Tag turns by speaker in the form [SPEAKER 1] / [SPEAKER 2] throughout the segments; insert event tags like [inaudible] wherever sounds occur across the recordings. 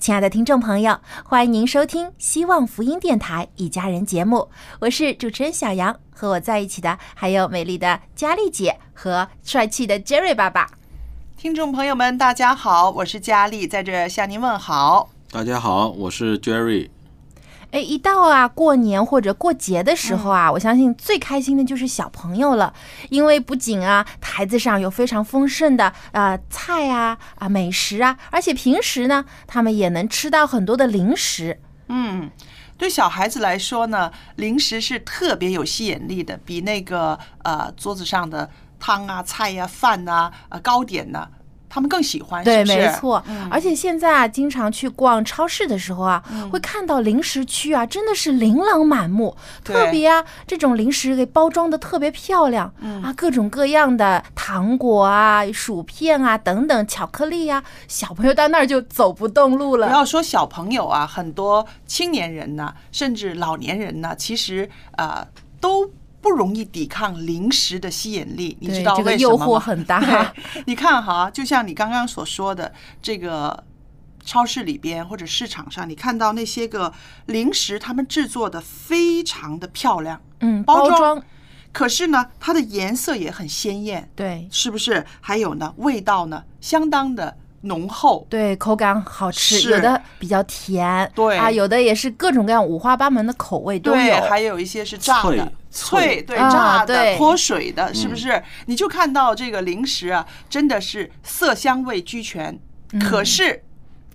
[SPEAKER 1] 亲爱的听众朋友，欢迎您收听希望福音电台《一家人》节目，我是主持人小杨，和我在一起的还有美丽的佳丽姐和帅气的 Jerry 爸爸。
[SPEAKER 2] 听众朋友们，大家好，我是佳丽，在这向您问好。
[SPEAKER 3] 大家好，我是 Jerry。
[SPEAKER 1] 哎，一到啊过年或者过节的时候啊，我相信最开心的就是小朋友了，因为不仅啊台子上有非常丰盛的啊、呃菜啊啊美食啊，而且平时呢他们也能吃到很多的零食。
[SPEAKER 2] 嗯，对小孩子来说呢，零食是特别有吸引力的，比那个呃桌子上的汤啊、菜呀、饭呐、呃糕点呐、他们更喜欢。
[SPEAKER 1] 对，
[SPEAKER 2] 是是
[SPEAKER 1] 没错。而且现在啊，经常去逛超市的时候啊，会看到零食区啊，真的是琳琅满目。特别啊，这种零食给包装的特别漂亮，啊，各种各样的糖果啊、薯片啊等等，巧克力啊，小朋友到那儿就走不动路了不。
[SPEAKER 2] 要说小朋友啊，很多青年人呢，甚至老年人呢，其实呃都不容易抵抗零食的吸引力。你知道
[SPEAKER 1] 对这个诱
[SPEAKER 2] 为什么吗？
[SPEAKER 1] 惑很大，[laughs]
[SPEAKER 2] 你看哈，就像你刚刚所说的这个。超市里边或者市场上，你看到那些个零食，他们制作的非常的漂亮，
[SPEAKER 1] 嗯，
[SPEAKER 2] 包装可是呢，它的颜色也很鲜艳，
[SPEAKER 1] 对
[SPEAKER 2] 是不是？还有呢，味道呢，相当的浓厚，
[SPEAKER 1] 对，口感好吃，
[SPEAKER 2] 是
[SPEAKER 1] 有的比较甜，
[SPEAKER 2] 对
[SPEAKER 1] 啊，有的也是各种各样五花八门的口味都
[SPEAKER 2] 对，
[SPEAKER 1] 有。
[SPEAKER 2] 还有一些是炸的，
[SPEAKER 3] 脆
[SPEAKER 2] 脆，对，
[SPEAKER 1] 啊
[SPEAKER 2] 炸的、
[SPEAKER 1] 对
[SPEAKER 2] 泼水的，是不是？你就看到这个零食啊，真的是色香味俱全，可是，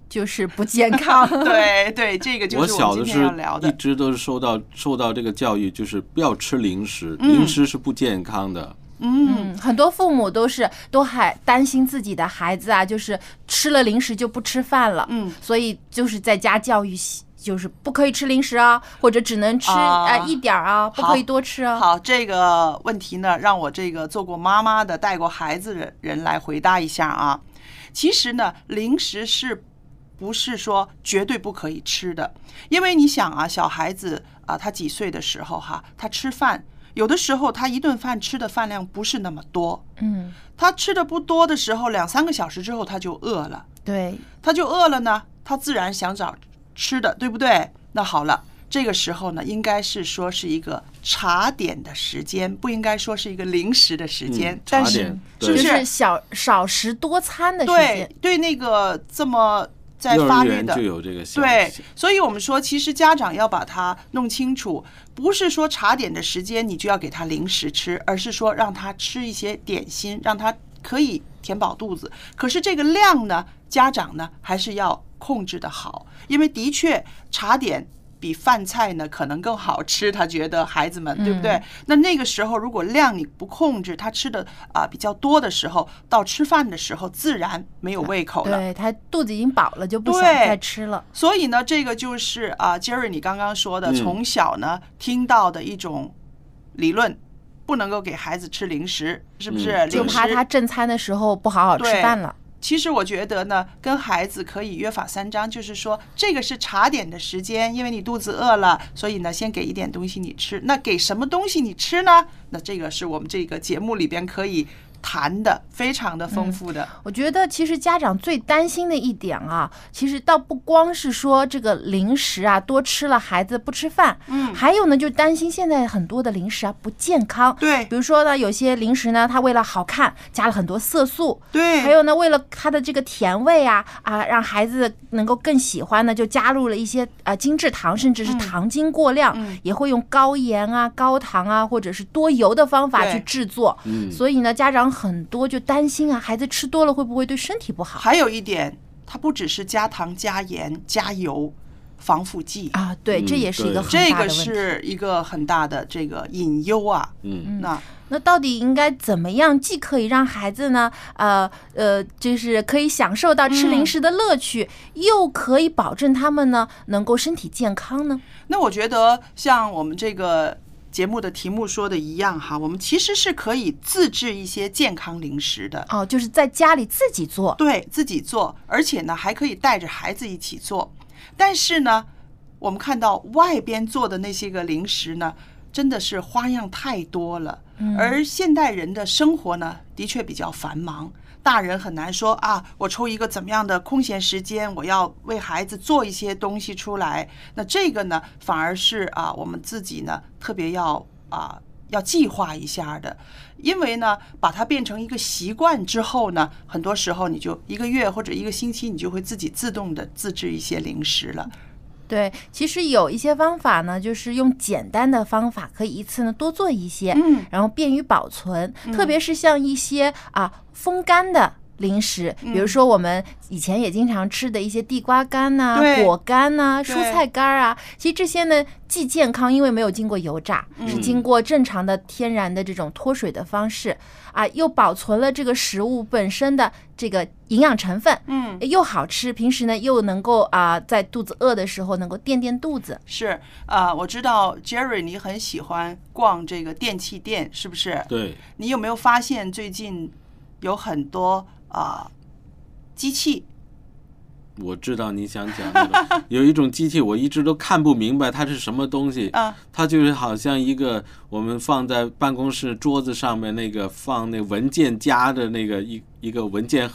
[SPEAKER 1] 就是不健康。[laughs]
[SPEAKER 2] 对对，这个就
[SPEAKER 3] 我
[SPEAKER 2] 是我
[SPEAKER 3] 小的是
[SPEAKER 2] 们今天要聊
[SPEAKER 3] 一。直都是受到受到这个教育，就是不要吃零食，
[SPEAKER 2] 嗯
[SPEAKER 3] 零食是不健康的。
[SPEAKER 1] 嗯，很多父母都是都还担心自己的孩子啊，就是吃了零食就不吃饭了，
[SPEAKER 2] 嗯，
[SPEAKER 1] 所以就是在家教育，就是不可以吃零食啊，或者只能吃
[SPEAKER 2] 啊
[SPEAKER 1] 呃一点儿啊，不可以多吃啊。
[SPEAKER 2] 好，这个问题呢，让我这个做过妈妈的、带过孩子的人来回答一下啊。其实呢，零食是不是说绝对不可以吃的？因为你想啊，小孩子啊，他几岁的时候哈，他吃饭，有的时候他一顿饭吃的饭量不是那么多，
[SPEAKER 1] 嗯，
[SPEAKER 2] 他吃的不多的时候，两三个小时之后他就饿了。
[SPEAKER 1] 对，
[SPEAKER 2] 他就饿了呢，他自然想找吃的，对不对？那好了，这个时候呢，应该是说是一个茶点的时间，不应该说是一个零食的时间。
[SPEAKER 3] 嗯
[SPEAKER 2] 但是
[SPEAKER 3] 茶点
[SPEAKER 2] 是不？
[SPEAKER 1] 就是是小少食多餐的时
[SPEAKER 2] 对
[SPEAKER 1] 间。
[SPEAKER 2] 对对，那个这么在发育的
[SPEAKER 3] 就。有这个
[SPEAKER 2] 对，所以我们说，其实家长要把它弄清楚，不是说茶点的时间你就要给他零食吃，而是说让他吃一些点心，让他可以填饱肚子。可是这个量呢，家长呢还是要控制的好，因为的确茶点。比饭菜呢可能更好吃，他觉得孩子们对不对？那那个时候如果量你不控制，他吃的啊、比较多的时候，到吃饭的时候自然没有胃口了。
[SPEAKER 1] 对他肚子已经饱了，就不想再吃了。
[SPEAKER 2] 所以呢，这个就是啊，Jerry 你刚刚说的，
[SPEAKER 3] 嗯
[SPEAKER 2] 从小呢听到的一种理论，不能够给孩子吃零食，是不是？
[SPEAKER 3] 嗯
[SPEAKER 1] 就怕他正餐的时候不好好吃饭了。
[SPEAKER 2] 其实我觉得呢，跟孩子可以约法三章，就是说这个是茶点的时间，因为你肚子饿了，所以呢，先给一点东西你吃。那给什么东西你吃呢？那这个是我们这个节目里边可以谈的，非常的丰富的。
[SPEAKER 1] 我觉得其实家长最担心的一点啊，其实倒不光是说这个零食啊多吃了孩子不吃饭，
[SPEAKER 2] 嗯。
[SPEAKER 1] 还有呢就担心现在很多的零食啊不健康。
[SPEAKER 2] 对。
[SPEAKER 1] 比如说呢，有些零食呢，它为了好看加了很多色素，
[SPEAKER 2] 对，
[SPEAKER 1] 还有呢，为了它的这个甜味啊啊，让孩子能够更喜欢呢，就加入了一些呃精制糖，甚至是糖精过量，
[SPEAKER 2] 嗯。
[SPEAKER 1] 也会用高盐啊、高糖啊，或者是多油的方法去制作。
[SPEAKER 3] 嗯，
[SPEAKER 1] 所以呢，家长很多就担心啊，孩子吃多了会不会对身体不好
[SPEAKER 2] 还有一点，它不只是加糖、加盐、加油、防腐剂，
[SPEAKER 1] 啊？对，这
[SPEAKER 3] 嗯
[SPEAKER 1] 也是一个很
[SPEAKER 2] 这个。是一个很大的这个隐忧啊。
[SPEAKER 3] 嗯，
[SPEAKER 2] 那
[SPEAKER 1] 那到底应该怎么样，既可以让孩子呢，呃呃，就是可以享受到吃零食的乐趣，又可以保证他们呢能够身体健康呢？
[SPEAKER 2] 那我觉得像我们这个节目的题目说的一样哈，我们其实是可以自制一些健康零食的，
[SPEAKER 1] 哦，就是在家里自己做。
[SPEAKER 2] 对自己做，而且呢还可以带着孩子一起做。但是呢，我们看到外边做的那些个零食呢，真的是花样太多了。而现代人的生活呢，的确比较繁忙。大人很难说啊，我抽一个怎么样的空闲时间，我要为孩子做一些东西出来。那这个呢，反而是啊，我们自己呢特别要啊要计划一下的，因为呢，把它变成一个习惯之后呢，很多时候你就一个月或者一个星期，你就会自己自动的自制一些零食了。
[SPEAKER 1] 对，其实有一些方法呢，就是用简单的方法，可以一次呢多做一些，
[SPEAKER 2] 嗯
[SPEAKER 1] 然后便于保存。特别是像一些啊风干的零食，比如说我们以前也经常吃的一些地瓜干呐、
[SPEAKER 2] 对。
[SPEAKER 1] 果干呐、
[SPEAKER 2] 对。
[SPEAKER 1] 蔬菜干啊，其实这些呢既健康，因为没有经过油炸，是经过正常的天然的这种脱水的方式啊，又保存了这个食物本身的这个营养成分，
[SPEAKER 2] 嗯，
[SPEAKER 1] 又好吃，平时呢又能够啊、在肚子饿的时候能够垫垫肚子。
[SPEAKER 2] 是啊、我知道 Jerry 你很喜欢逛这个电器店，是不是？
[SPEAKER 3] 对，
[SPEAKER 2] 你有没有发现最近有很多啊、机器？
[SPEAKER 3] 我知道你想讲那个，[laughs] 有一种机器我一直都看不明白它是什么东西，
[SPEAKER 2] 啊
[SPEAKER 3] 它就是好像一个我们放在办公室桌子上面那个放那文件夹的那个一一个文件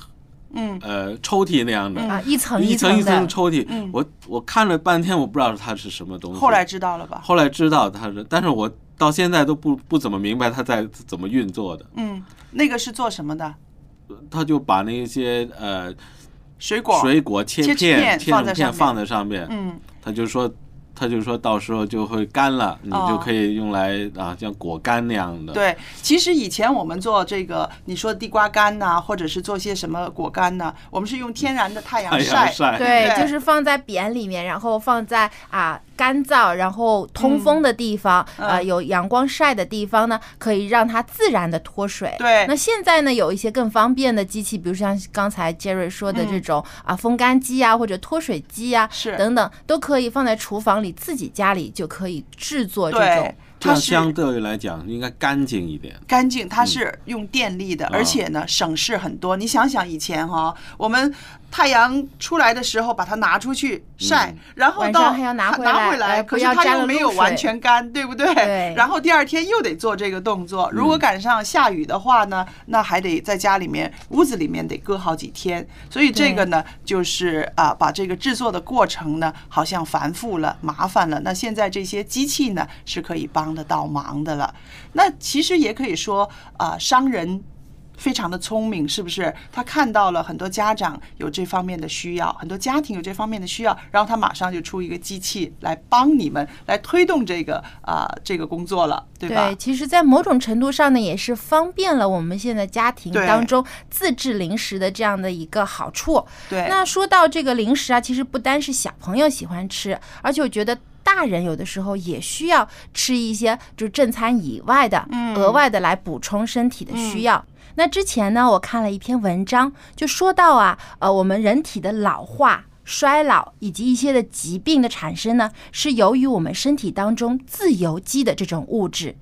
[SPEAKER 2] 嗯
[SPEAKER 3] 呃抽屉那样的，
[SPEAKER 1] 啊，一层
[SPEAKER 3] 一
[SPEAKER 1] 层
[SPEAKER 3] 一层的，抽屉，
[SPEAKER 2] 嗯
[SPEAKER 3] 我我看了半天，我不知道它是什么东西。
[SPEAKER 2] 后来知道了吧？
[SPEAKER 3] 后来知道它是，但是我到现在都不不怎么明白它在怎么运作的。
[SPEAKER 2] 嗯，那个是做什么的？
[SPEAKER 3] 他就把那些呃
[SPEAKER 2] 水果。
[SPEAKER 3] 水果切
[SPEAKER 2] 切
[SPEAKER 3] 片
[SPEAKER 2] 片
[SPEAKER 3] 切
[SPEAKER 2] 放在上面
[SPEAKER 3] 成片放在上面，
[SPEAKER 2] 嗯，
[SPEAKER 3] 他就说他就说到时候就会干了，你
[SPEAKER 2] 哦
[SPEAKER 3] 就可以用来啊像果干那样的。
[SPEAKER 2] 对，其实以前我们做这个，你说地瓜干呐、或者是做些什么果干呐、我们是用天然的太阳晒。
[SPEAKER 3] 晒，
[SPEAKER 1] 对，
[SPEAKER 2] 对
[SPEAKER 1] 就是放在扁里面，然后放在啊干燥，然后通风的地方，
[SPEAKER 2] 嗯
[SPEAKER 1] 呃，有阳光晒的地方呢，可以让它自然的脱水。
[SPEAKER 2] 对
[SPEAKER 1] 那现在呢，有一些更方便的机器，比如像刚才 Jerry 说的这种、啊风干机啊，或者脱水机啊，
[SPEAKER 2] 嗯是
[SPEAKER 1] 等等，都可以放在厨房里，自己家里就可以制作这
[SPEAKER 2] 对
[SPEAKER 1] 种。，
[SPEAKER 2] 它
[SPEAKER 3] 相对来讲应该干净一点。
[SPEAKER 2] 干净，它是用电力的，
[SPEAKER 3] 啊
[SPEAKER 2] 而且呢省事很多。你想想以前哈、我们太阳出来的时候把它拿出去晒，
[SPEAKER 3] 嗯
[SPEAKER 2] 然后到
[SPEAKER 1] 还要拿回来
[SPEAKER 2] 拿回来，
[SPEAKER 1] 呃
[SPEAKER 2] 可是它又没有完全干，对不对？
[SPEAKER 1] 对
[SPEAKER 2] 然后第二天又得做这个动作。如果赶上下雨的话呢，那还得在家里面屋子里面得搁好几天。所以这个呢，就是啊，把这个制作的过程呢，好像繁复了、麻烦了。那现在这些机器呢，是可以帮得到忙的了。那其实也可以说啊，商人。非常的聪明，是不是？他看到了很多家长有这方面的需要，很多家庭有这方面的需要，然后他马上就出一个机器来帮你们来推动这个啊、这个工作了，对吧？
[SPEAKER 1] 对，其实，在某种程度上呢，也是方便了我们现在家庭当中自制零食的这样的一个好处。
[SPEAKER 2] 对，
[SPEAKER 1] 那说到这个零食啊，其实不单是小朋友喜欢吃，而且我觉得。大人有的时候也需要吃一些就是正餐以外的、
[SPEAKER 2] 嗯
[SPEAKER 1] 额外的来补充身体的需要。那之前呢，我看了一篇文章，就说到啊，呃，我们人体的老化、衰老以及一些的疾病的产生呢，是由于我们身体当中自由基的这种物质。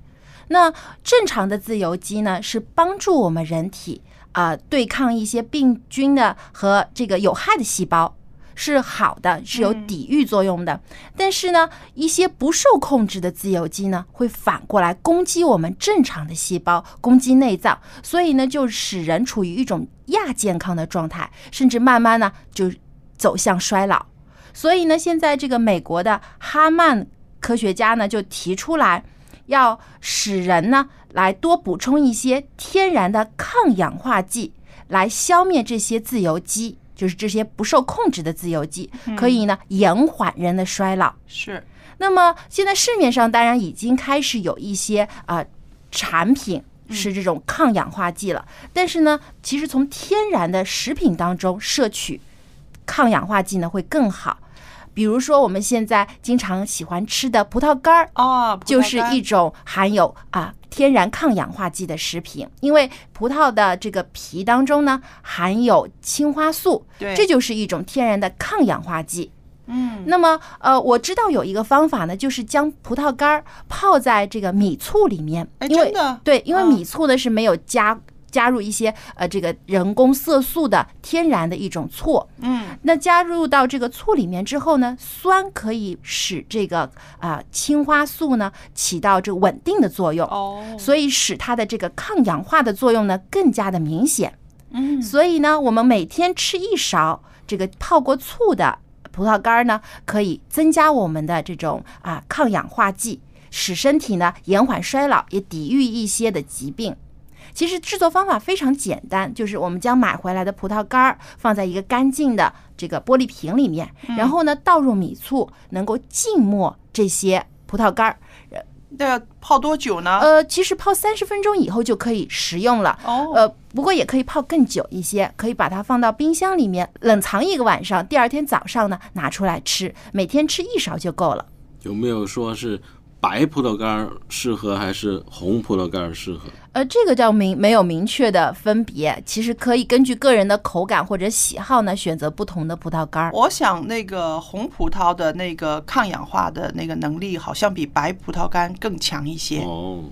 [SPEAKER 1] 那正常的自由基呢，是帮助我们人体啊、对抗一些病菌的和这个有害的细胞。是好的，是有抵御作用的。但是呢，一些不受控制的自由基呢，会反过来攻击我们正常的细胞，攻击内脏，所以呢，就使人处于一种亚健康的状态，甚至慢慢呢就走向衰老。所以呢，现在这个美国的哈曼科学家呢就提出来，要使人呢来多补充一些天然的抗氧化剂，来消灭这些自由基。就是这些不受控制的自由基，可以呢延缓人的衰老。
[SPEAKER 2] 是，
[SPEAKER 1] 那么现在市面上当然已经开始有一些啊、呃产品是这种抗氧化剂了，但是呢，其实从天然的食品当中摄取抗氧化剂呢会更好。比如说我们现在经常喜欢吃的葡萄干儿，
[SPEAKER 2] 哦，
[SPEAKER 1] 就是一种含有啊天然抗氧化剂的食品，因为葡萄的这个皮当中呢含有青花素，
[SPEAKER 2] 对。
[SPEAKER 1] 这就是一种天然的抗氧化剂。
[SPEAKER 2] 嗯，
[SPEAKER 1] 那么呃，我知道有一个方法呢，就是将葡萄干儿泡在这个米醋里面，
[SPEAKER 2] 哎，
[SPEAKER 1] 因为对，因为
[SPEAKER 2] 啊。
[SPEAKER 1] 米醋呢是没有加加入一些呃这个人工色素的天然的一种醋，
[SPEAKER 2] 嗯，
[SPEAKER 1] 那加入到这个醋里面之后呢，酸可以使这个啊、青花素呢起到这个稳定的作用，
[SPEAKER 2] 哦，
[SPEAKER 1] 所以使它的这个抗氧化的作用呢更加的明显。
[SPEAKER 2] 嗯，
[SPEAKER 1] 所以呢，我们每天吃一勺这个泡过醋的葡萄干儿呢，可以增加我们的这种啊抗氧化剂，使身体呢延缓衰老，也抵御一些的疾病。其实制作方法非常简单，就是我们将买回来的葡萄干儿放在一个干净的这个玻璃瓶里面，然后呢倒入米醋，能够浸没这些葡萄干儿。
[SPEAKER 2] 那要泡多久呢？
[SPEAKER 1] 呃，其实泡三十分钟以后就可以食用了。
[SPEAKER 2] 哦，
[SPEAKER 1] 呃，不过也可以泡更久一些，可以把它放到冰箱里面冷藏一个晚上，第二天早上呢拿出来吃，每天吃一勺就够了。
[SPEAKER 3] 有没有说是白葡萄干儿适合还是红葡萄干儿适合？
[SPEAKER 1] 呃，这个叫明没有明确的分别，其实可以根据个人的口感或者喜好呢选择不同的葡萄干儿。
[SPEAKER 2] 我想那个红葡萄的那个抗氧化的那个能力，好像比白葡萄干更强一些。
[SPEAKER 3] 哦，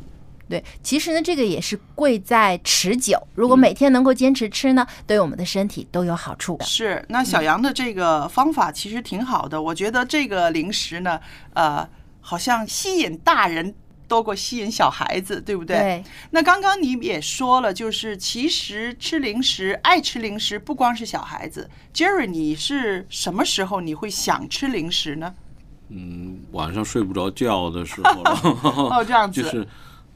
[SPEAKER 1] 对，其实呢这个也是贵在持久，如果每天能够坚持吃呢，对我们的身体都有好处的。
[SPEAKER 2] 是，那小杨的这个方法其实挺好的，我觉得这个零食呢，呃，好像吸引大人多过吸引小孩子，对不对？
[SPEAKER 1] 对，
[SPEAKER 2] 那刚刚你也说了，就是其实吃零食、爱吃零食不光是小孩子。Jerry，你是什么时候你会想吃零食呢？
[SPEAKER 3] 嗯，晚上睡不着觉的时候，[laughs]
[SPEAKER 2] 哦，这样子，
[SPEAKER 3] 就是。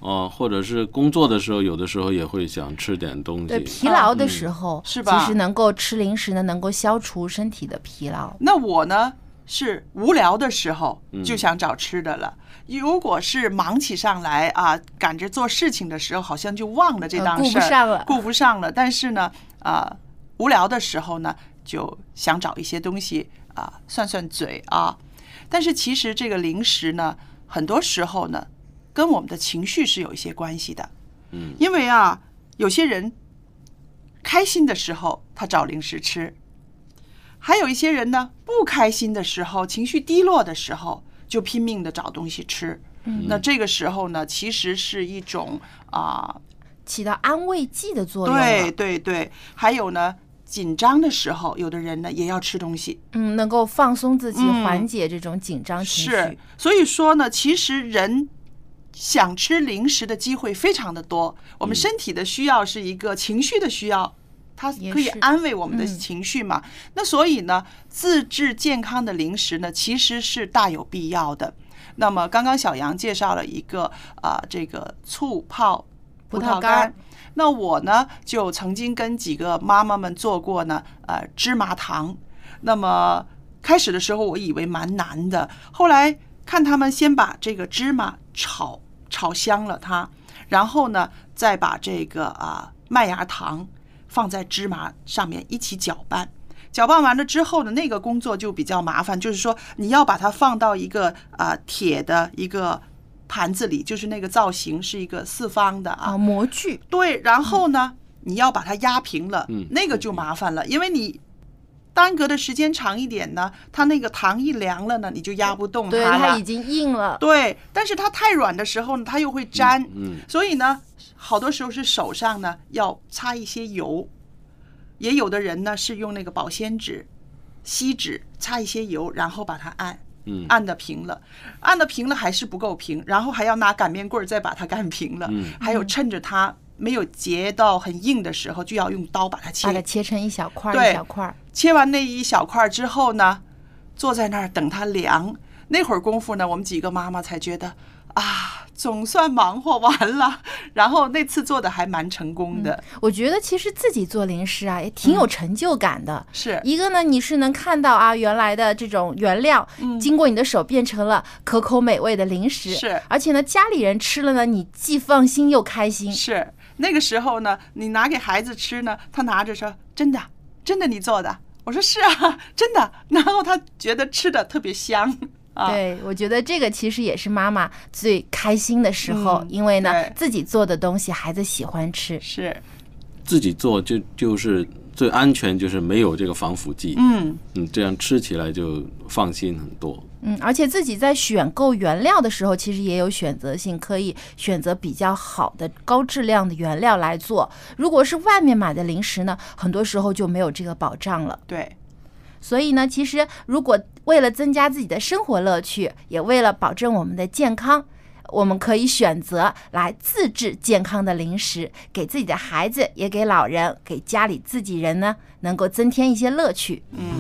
[SPEAKER 3] 哦、或者是工作的时候，有的时候也会想吃点东西
[SPEAKER 1] 对，
[SPEAKER 3] 西。
[SPEAKER 1] 疲劳的时候、
[SPEAKER 2] 是吧
[SPEAKER 1] 其实能够吃零食呢，能够消除身体的疲劳。
[SPEAKER 2] 那我呢是无聊的时候
[SPEAKER 3] 嗯
[SPEAKER 2] 就想找吃的了。如果是忙起上来啊，赶着做事情的时候，好像就忘了这档事儿，
[SPEAKER 1] 不上了
[SPEAKER 2] 顾不上了。但是呢，啊，无聊的时候呢，就想找一些东西啊，算算嘴啊。但是其实这个零食呢，很多时候呢，跟我们的情绪是有一些关系的。
[SPEAKER 3] 嗯，
[SPEAKER 2] 因为啊，有些人开心的时候他找零食吃，还有一些人呢不开心的时候、情绪低落的时候，就拼命的找东西吃。
[SPEAKER 1] 嗯
[SPEAKER 2] 那这个时候呢，其实是一种啊、
[SPEAKER 1] 起到安慰剂的作用。
[SPEAKER 2] 对对对，还有呢，紧张的时候，有的人呢也要吃东西。
[SPEAKER 1] 嗯，能够放松自己，
[SPEAKER 2] 嗯
[SPEAKER 1] 缓解这种紧张情绪。
[SPEAKER 2] 是，所以说呢，其实人想吃零食的机会非常的多。我们身体的需要是一个情绪的需要，它可以安慰我们的
[SPEAKER 1] 嗯
[SPEAKER 2] 情绪嘛。那所以呢，自制健康的零食呢，其实是大有必要的。那么刚刚小杨介绍了一个啊、这个醋泡葡萄
[SPEAKER 1] 干。
[SPEAKER 2] 那我呢，就曾经跟几个妈妈们做过呢，呃，芝麻糖。那么开始的时候，我以为蛮难的，后来看他们先把这个芝麻炒炒香了它，然后呢，再把这个啊麦芽糖放在芝麻上面一起搅拌。搅拌完了之后呢，那个工作就比较麻烦，就是说你要把它放到一个啊铁的一个盘子里，就是那个造型是一个四方的啊
[SPEAKER 1] 啊，模具。
[SPEAKER 2] 对，然后呢，你要把它压平了，
[SPEAKER 3] 嗯
[SPEAKER 2] 那个就麻烦了，因为你耽搁的时间长一点呢，它那个糖一凉了呢，你就压不动，它了。
[SPEAKER 1] 它已经硬了。
[SPEAKER 2] 对，但是它太软的时候呢，它又会粘，
[SPEAKER 3] 嗯
[SPEAKER 2] 所以呢，好多时候是手上呢要擦一些油，也有的人呢是用那个保鲜纸、锡纸擦一些油，然后把它按。
[SPEAKER 3] 嗯
[SPEAKER 2] 按的平了，按的平了还是不够平，然后还要拿擀面棍儿再把它擀平了，
[SPEAKER 3] 嗯
[SPEAKER 2] 还有趁着它没有结到很硬的时候，就要用刀把它切。
[SPEAKER 1] 把它切成一小块一小块儿。
[SPEAKER 2] 切完那一小块儿之后呢，坐在那儿等它凉。那会儿功夫呢，我们几个妈妈才觉得啊，总算忙活完了。[laughs] 然后那次做的还蛮成功的，
[SPEAKER 1] 我觉得其实自己做零食啊，也挺有成就感的。
[SPEAKER 2] 是
[SPEAKER 1] 一个呢，你是能看到啊，原来的这种原料，经过你的手变成了可口美味的零食。
[SPEAKER 2] 是
[SPEAKER 1] 而且呢，家里人吃了呢，你既放心又开心。
[SPEAKER 2] 是。那个时候呢，你拿给孩子吃呢，他拿着说：“真的，真的你做的。”我说：“是啊，真的。”然后他觉得吃的特别香啊。
[SPEAKER 1] 对，我觉得这个其实也是妈妈最开心的时候，
[SPEAKER 2] 嗯
[SPEAKER 1] 因为呢自己做的东西孩子喜欢吃。
[SPEAKER 2] 是，
[SPEAKER 3] 自己做就就是最安全，就是没有这个防腐剂，
[SPEAKER 2] 嗯，
[SPEAKER 3] 嗯，这样吃起来就放心很多。
[SPEAKER 1] 嗯，而且自己在选购原料的时候，其实也有选择性，可以选择比较好的高质量的原料来做。如果是外面买的零食呢，很多时候就没有这个保障了。
[SPEAKER 2] 对，
[SPEAKER 1] 所以呢，其实如果为了增加自己的生活乐趣，也为了保证我们的健康，我们可以选择来自制健康的零食，给自己的孩子，也给老人，给家里自己人呢，能够增添一些乐趣。
[SPEAKER 4] 嗯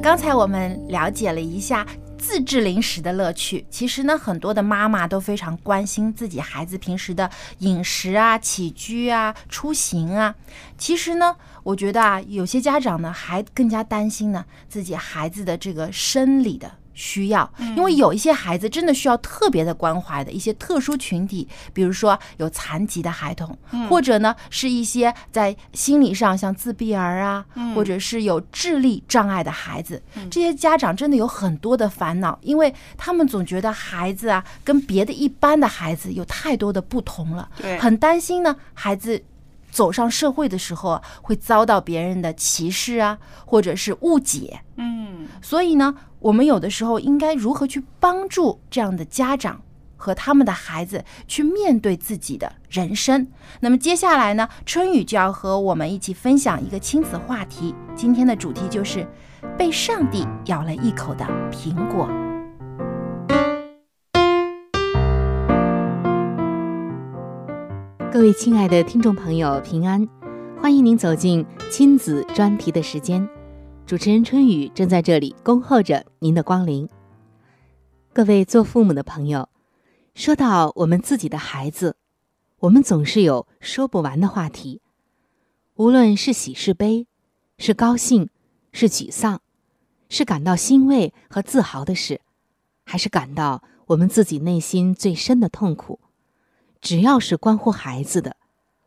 [SPEAKER 1] 刚才我们了解了一下自制零食的乐趣。其实呢，很多的妈妈都非常关心自己孩子平时的饮食啊、起居啊、出行啊。其实呢，我觉得啊，有些家长呢还更加担心呢自己孩子的这个生理的。需要，因为有一些孩子真的需要特别的关怀的一些特殊群体，比如说有残疾的孩童，或者呢是一些在心理上像自闭儿啊，或者是有智力障碍的孩子，这些家长真的有很多的烦恼，因为他们总觉得孩子啊跟别的一般的孩子有太多的不同了，很担心呢孩子。走上社会的时候啊，会遭到别人的歧视啊，或者是误解。
[SPEAKER 2] 嗯，
[SPEAKER 1] 所以呢，我们有的时候应该如何去帮助这样的家长和他们的孩子去面对自己的人生？那么接下来呢，春雨就要和我们一起分享一个亲子话题。今天的主题就是被上帝咬了一口的苹果。
[SPEAKER 5] 各位亲爱的听众朋友，平安！欢迎您走进亲子专题的时间，主持人春雨正在这里恭候着您的光临。各位做父母的朋友，说到我们自己的孩子，我们总是有说不完的话题，无论是喜是悲，是高兴，是沮丧，是感到欣慰和自豪的事，还是感到我们自己内心最深的痛苦。只要是关乎孩子的，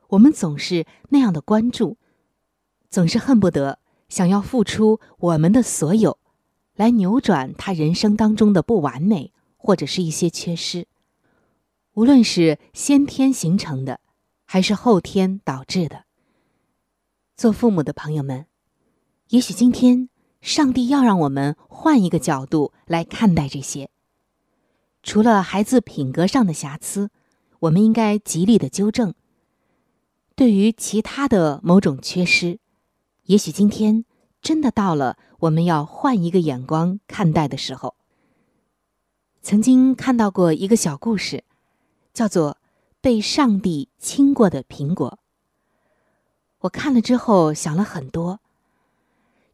[SPEAKER 5] 我们总是那样的关注，总是恨不得想要付出我们的所有，来扭转他人生当中的不完美或者是一些缺失，无论是先天形成的，还是后天导致的。做父母的朋友们，也许今天上帝要让我们换一个角度来看待这些，除了孩子品格上的瑕疵。我们应该极力的纠正。对于其他的某种缺失，也许今天真的到了我们要换一个眼光看待的时候。曾经看到过一个小故事，叫做《被上帝亲过的苹果》。我看了之后想了很多。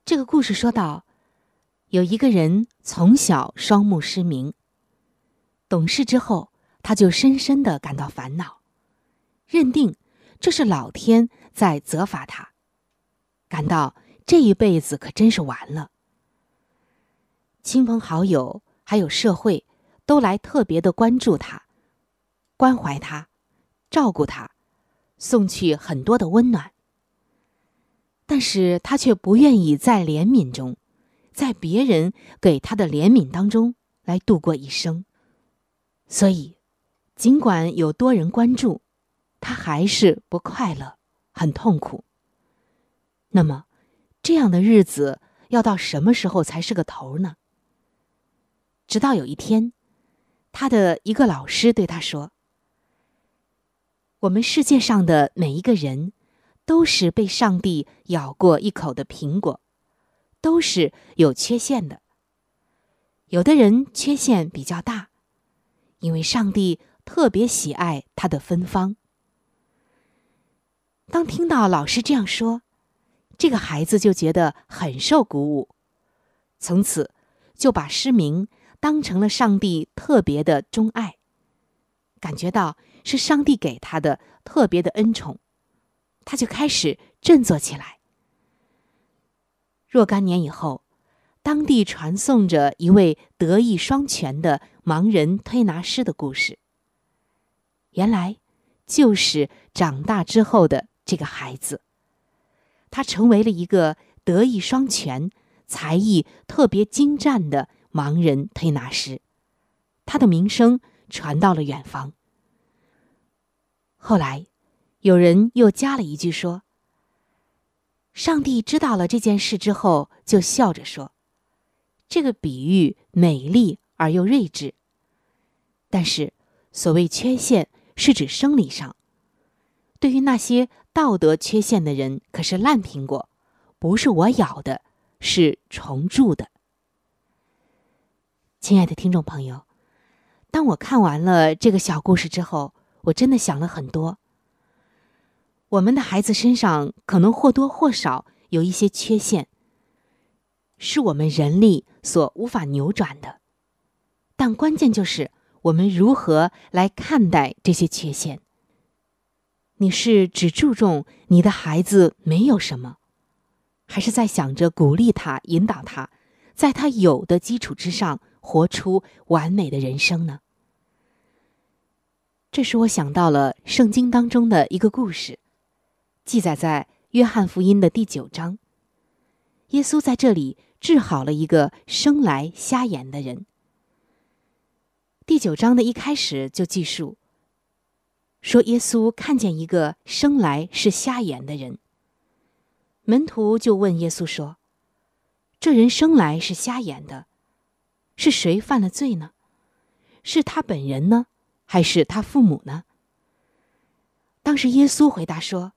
[SPEAKER 5] 这个故事说到，有一个人从小双目失明，懂事之后。他就深深的感到烦恼，认定这是老天在责罚他，感到这一辈子可真是完了。亲朋好友还有社会都来特别的关注他，关怀他，照顾他，送去很多的温暖。但是他却不愿意在怜悯中，在别人给他的怜悯当中来度过一生，所以。尽管有多人关注，他还是不快乐，很痛苦。那么，这样的日子要到什么时候才是个头呢？直到有一天，他的一个老师对他说：“我们世界上的每一个人，都是被上帝咬过一口的苹果，都是有缺陷的。有的人缺陷比较大，因为上帝。”特别喜爱他的芬芳。当听到老师这样说，这个孩子就觉得很受鼓舞，从此就把失明当成了上帝特别的钟爱，感觉到是上帝给他的特别的恩宠，他就开始振作起来。若干年以后，当地传颂着一位德艺双全的盲人推拿师的故事。原来，就是长大之后的这个孩子。他成为了一个德艺双全、才艺特别精湛的盲人推拿师，他的名声传到了远方。后来，有人又加了一句说：“上帝知道了这件事之后，就笑着说，这个比喻美丽而又睿智。但是，所谓缺陷。”是指生理上。对于那些道德缺陷的人，可是烂苹果，不是我咬的，是虫蛀的。亲爱的听众朋友，当我看完了这个小故事之后，我真的想了很多。我们的孩子身上可能或多或少有一些缺陷，是我们人力所无法扭转的，但关键就是我们如何来看待这些缺陷。你是只注重你的孩子没有什么，还是在想着鼓励他、引导他，在他有的基础之上活出完美的人生呢？这使我想到了圣经当中的一个故事，记载在约翰福音的第九章。耶稣在这里治好了一个生来瞎眼的人。第九章的一开始就记述说，耶稣看见一个生来是瞎眼的人，门徒就问耶稣说：“这人生来是瞎眼的，是谁犯了罪呢？是他本人呢，还是他父母呢？”当时耶稣回答说：“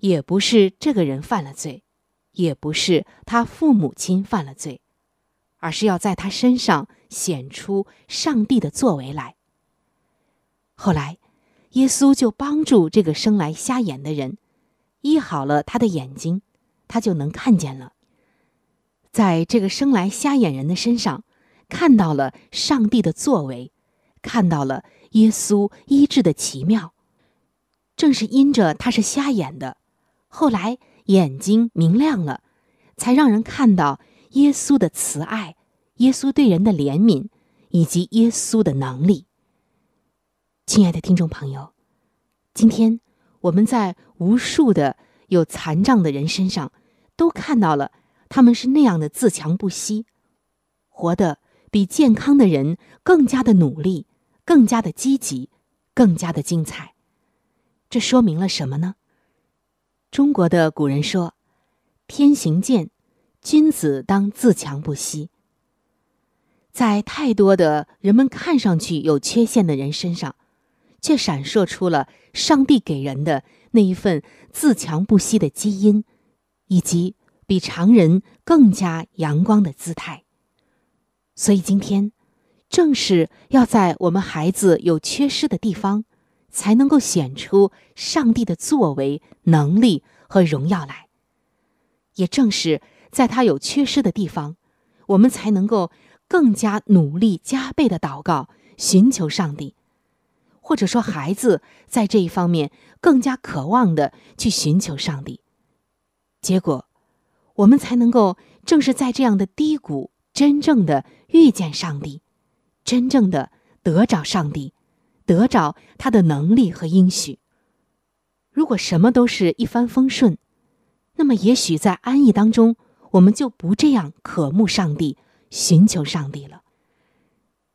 [SPEAKER 5] 也不是这个人犯了罪。”也不是他父母亲犯了罪，而是要在他身上显出上帝的作为来。后来，耶稣就帮助这个生来瞎眼的人，医好了他的眼睛，他就能看见了。在这个生来瞎眼人的身上，看到了上帝的作为，看到了耶稣医治的奇妙。正是因着他是瞎眼的，后来。眼睛明亮了，才让人看到耶稣的慈爱，耶稣对人的怜悯，以及耶稣的能力。亲爱的听众朋友，今天我们在无数的有残障的人身上，都看到了他们是那样的自强不息，活得比健康的人更加的努力，更加的积极，更加的精彩。这说明了什么呢？中国的古人说：“天行健，君子当自强不息。”在太多的人们看上去有缺陷的人身上，却闪烁出了上帝给人的那一份自强不息的基因，以及比常人更加阳光的姿态。所以今天，正是要在我们孩子有缺失的地方。才能够显出上帝的作为、能力和荣耀来。也正是在他有缺失的地方，我们才能够更加努力、加倍的祷告，寻求上帝；或者说，孩子在这一方面更加渴望的去寻求上帝。结果，我们才能够正是在这样的低谷，真正的遇见上帝，真正的得着上帝。得着他的能力和应许。如果什么都是一帆风顺，那么也许在安逸当中，我们就不这样渴慕上帝、寻求上帝了。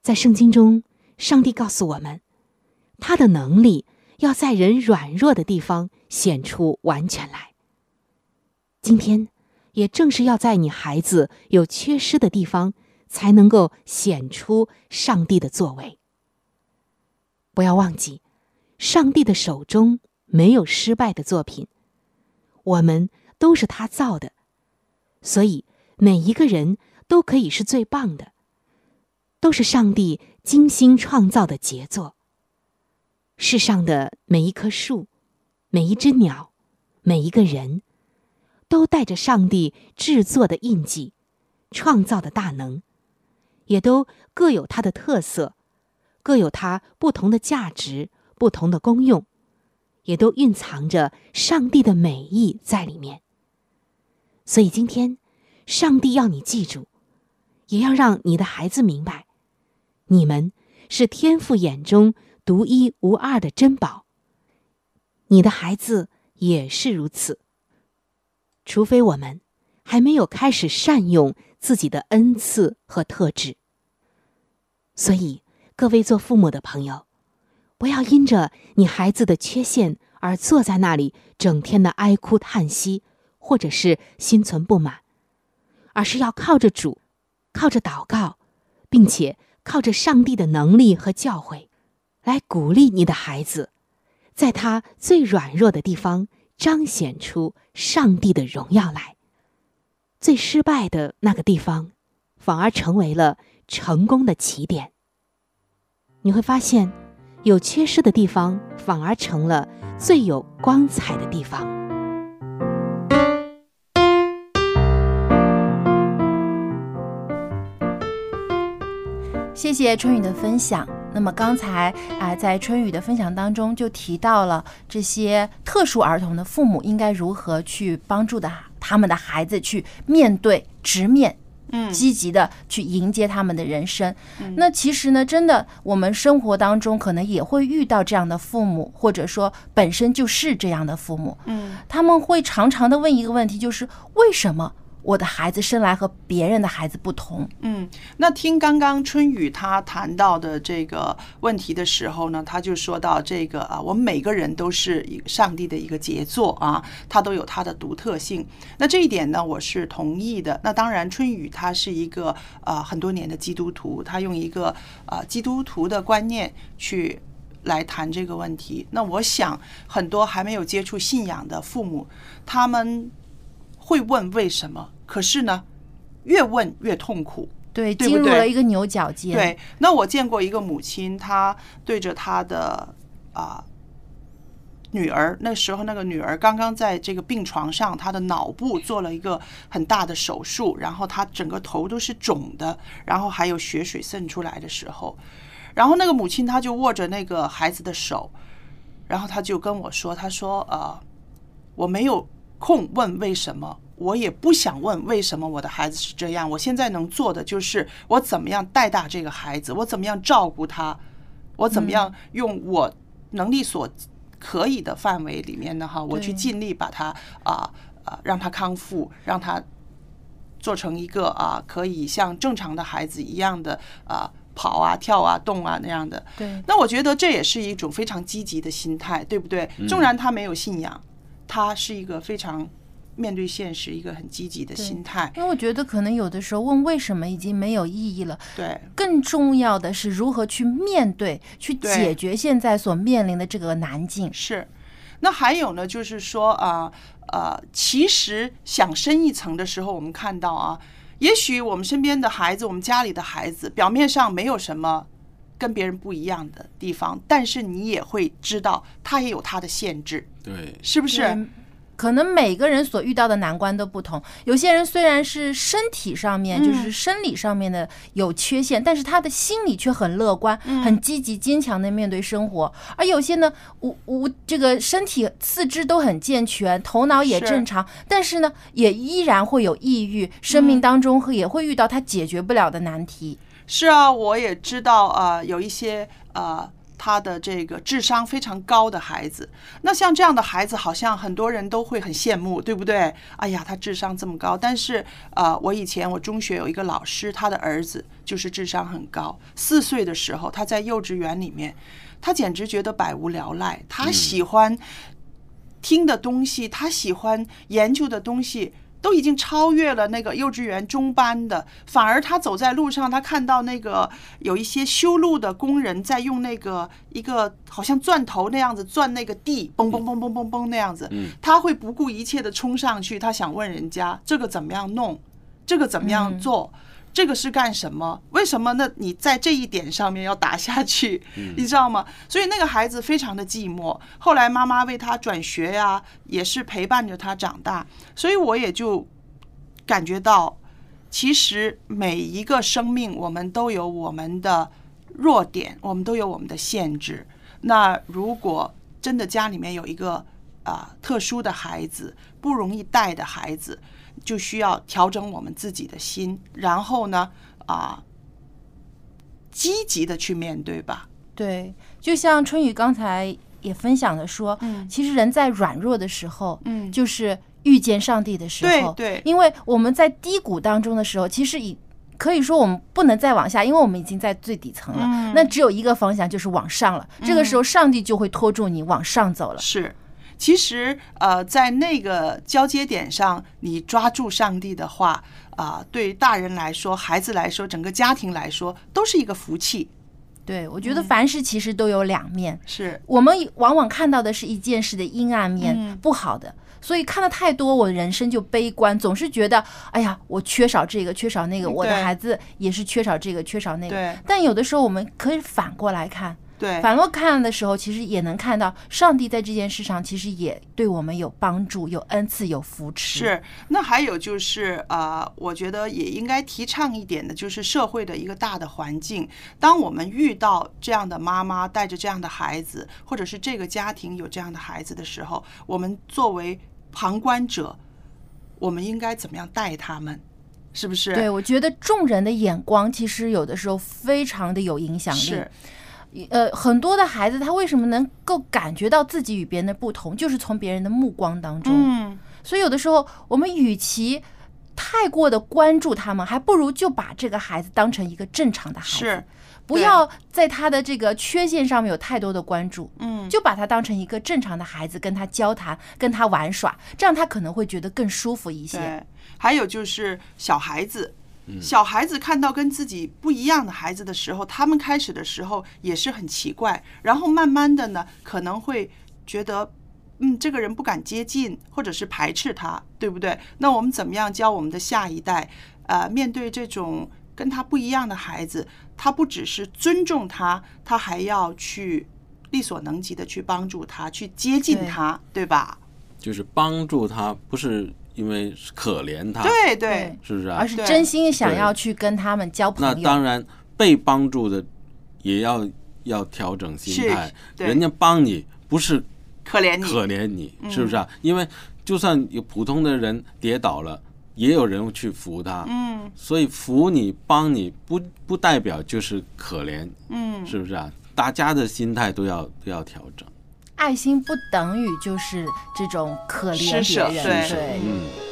[SPEAKER 5] 在圣经中，上帝告诉我们，他的能力要在人软弱的地方显出完全来。今天，也正是要在你孩子有缺失的地方，才能够显出上帝的作为。不要忘记，上帝的手中没有失败的作品，我们都是他造的，所以每一个人都可以是最棒的，都是上帝精心创造的杰作。世上的每一棵树、每一只鸟、每一个人，都带着上帝制作的印记、创造的大能，也都各有它的特色。各有它不同的价值、不同的功用，也都蕴藏着上帝的美意在里面。所以今天，上帝要你记住，也要让你的孩子明白，你们是天父眼中独一无二的珍宝。你的孩子也是如此。除非我们还没有开始善用自己的恩赐和特质，所以。各位做父母的朋友，不要因着你孩子的缺陷而坐在那里整天的哀哭叹息，或者是心存不满，而是要靠着主，靠着祷告，并且靠着上帝的能力和教诲，来鼓励你的孩子，在他最软弱的地方彰显出上帝的荣耀来。最失败的那个地方，反而成为了成功的起点。你会发现，有缺失的地方，反而成了最有光彩的地方。
[SPEAKER 1] 谢谢春雨的分享。那么刚才啊、在春雨的分享当中就提到了这些特殊儿童的父母应该如何去帮助的他们的孩子去面对、直面。
[SPEAKER 2] 嗯
[SPEAKER 1] 积极的去迎接他们的人生。那其实呢，真的，我们生活当中可能也会遇到这样的父母，或者说本身就是这样的父母。
[SPEAKER 2] 嗯
[SPEAKER 1] 他们会常常的问一个问题，就是为什么我的孩子生来和别人的孩子不同？
[SPEAKER 2] 嗯，那听刚刚春雨他谈到的这个问题的时候呢，他就说到这个啊，我们每个人都是一上帝的一个杰作啊，他都有他的独特性。那这一点呢，我是同意的。那当然，春雨他是一个呃很多年的基督徒，他用一个呃基督徒的观念去。来谈这个问题，那我想很多还没有接触信仰的父母，他们会问为什么，可是呢，越问越痛苦。
[SPEAKER 1] 对，进入了一个牛角尖。
[SPEAKER 2] 对，那我见过一个母亲，她对着她的啊、女儿，那时候那个女儿刚刚在这个病床上，她的脑部做了一个很大的手术，然后她整个头都是肿的，然后还有血水渗出来的时候，然后那个母亲她就握着那个孩子的手，然后她就跟我说，她说呃，我没有空问为什么。我也不想问为什么我的孩子是这样。我现在能做的就是我怎么样带大这个孩子，我怎么样照顾他，我怎么样用我能力所可以的范围里面呢？哈，我去尽力把他啊啊让他康复，让他做成一个啊可以像正常的孩子一样的啊跑啊跳啊动啊那样的。
[SPEAKER 1] 对
[SPEAKER 2] 那我觉得这也是一种非常积极的心态，对不对？纵然他没有信仰，他是一个非常面对现实、一个很积极的心态。
[SPEAKER 1] 因为我觉得可能有的时候问为什么已经没有意义了，
[SPEAKER 2] 对，
[SPEAKER 1] 更重要的是如何去面对、去解决现在所面临的这个难境。
[SPEAKER 2] 是。那还有呢，就是说啊呃其实想深一层的时候，我们看到啊，也许我们身边的孩子，我们家里的孩子，表面上没有什么跟别人不一样的地方，但是你也会知道，他也有他的限制，
[SPEAKER 3] 对，
[SPEAKER 2] 是不是？
[SPEAKER 1] 对可能每个人所遇到的难关都不同。有些人虽然是身体上面，
[SPEAKER 2] 嗯
[SPEAKER 1] 就是生理上面的有缺陷，但是他的心理却很乐观、很积极、坚强的面对生活。而有些呢，无无这个身体四肢都很健全，头脑也正常，但是呢，也依然会有抑郁，生命当中也会遇到他解决不了的难题。
[SPEAKER 2] 是啊，我也知道啊、呃有一些呃，他的这个智商非常高的孩子，那像这样的孩子，好像很多人都会很羡慕，对不对？哎呀，他智商这么高，但是呃，我以前我中学有一个老师，他的儿子就是智商很高，四岁的时候他在幼稚园里面，他简直觉得百无聊赖，他喜欢听的东西，他喜欢研究的东西。都已经超越了那个幼稚园中班的，反而他走在路上，他看到那个有一些修路的工人在用那个一个好像钻头那样子钻那个地，嘣嘣嘣嘣嘣嘣那样子，他会不顾一切的冲上去，他想问人家这个怎么样弄，这个怎么样做。这个是干什么？为什么那？你在这一点上面要打下去，你知道吗？所以那个孩子非常的寂寞。后来妈妈为他转学呀、也是陪伴着他长大。所以我也就感觉到，其实每一个生命，我们都有我们的弱点，我们都有我们的限制。那如果真的家里面有一个啊、特殊的孩子，不容易带的孩子，就需要调整我们自己的心，然后呢啊、积极的去面对吧。
[SPEAKER 1] 对，就像春雨刚才也分享的说，
[SPEAKER 2] 嗯。
[SPEAKER 1] 其实人在软弱的时候，
[SPEAKER 2] 嗯。
[SPEAKER 1] 就是遇见上帝的时候，
[SPEAKER 2] 对对。
[SPEAKER 1] 因为我们在低谷当中的时候，其实已可以说我们不能再往下，因为我们已经在最底层了，
[SPEAKER 2] 嗯。
[SPEAKER 1] 那只有一个方向就是往上了，这个时候上帝就会拖住你往上走了。
[SPEAKER 2] 是，其实呃，在那个交接点上，你抓住上帝的话，啊、对大人来说、孩子来说、整个家庭来说，都是一个福气。
[SPEAKER 1] 对，我觉得凡事其实都有两面，
[SPEAKER 2] 是
[SPEAKER 1] 我们往往看到的是一件事的阴暗面，
[SPEAKER 2] 嗯
[SPEAKER 1] 不好的。所以看的太多，我人生就悲观，总是觉得，哎呀，我缺少这个，缺少那个，我的孩子也是缺少这个，缺少那个
[SPEAKER 2] 对。
[SPEAKER 1] 但有的时候我们可以反过来看，
[SPEAKER 2] 对
[SPEAKER 1] 反过看的时候，其实也能看到上帝在这件事上其实也对我们有帮助、有恩赐、有扶持。
[SPEAKER 2] 是，那还有就是呃，我觉得也应该提倡一点的，就是社会的一个大的环境。当我们遇到这样的妈妈带着这样的孩子，或者是这个家庭有这样的孩子的时候，我们作为旁观者，我们应该怎么样带他们？是不是？
[SPEAKER 1] 对，我觉得众人的眼光其实有的时候非常的有影响力。
[SPEAKER 2] 是，
[SPEAKER 1] 呃，很多的孩子他为什么能够感觉到自己与别人的不同，就是从别人的目光当中。
[SPEAKER 2] 嗯，
[SPEAKER 1] 所以有的时候我们与其太过的关注他们，还不如就把这个孩子当成一个正常的孩子。
[SPEAKER 2] 是。
[SPEAKER 1] 不要在他的这个缺陷上面有太多的关注，
[SPEAKER 2] 嗯，
[SPEAKER 1] 就把他当成一个正常的孩子，跟他交谈，跟他玩耍，这样他可能会觉得更舒服一些。
[SPEAKER 2] 对，还有就是小孩子，小孩子看到跟自己不一样的孩子的时候，他们开始的时候也是很奇怪，然后慢慢的呢，可能会觉得，嗯，这个人不敢接近，或者是排斥他，对不对？那我们怎么样教我们的下一代，呃，面对这种跟他不一样的孩子？他不只是尊重他，他还要去力所能及的去帮助他，去接近他，对吧？
[SPEAKER 4] 就是帮助他，不是因为可怜他，
[SPEAKER 2] 对对，
[SPEAKER 4] 是不是啊？
[SPEAKER 1] 而是真心想要去跟他们交朋友。
[SPEAKER 4] 那当然，被帮助的也要要调整心态。人家帮你不是
[SPEAKER 2] 可怜你，
[SPEAKER 4] 可怜你，是不是啊？因为就算有普通的人跌倒了。也有人去扶他，
[SPEAKER 2] 嗯，
[SPEAKER 4] 所以扶你、帮你不不代表就是可怜，
[SPEAKER 2] 嗯，
[SPEAKER 4] 是不是啊？大家的心态都要都要调整。
[SPEAKER 1] 爱心不等于就是这种可怜别人，对，
[SPEAKER 4] 嗯。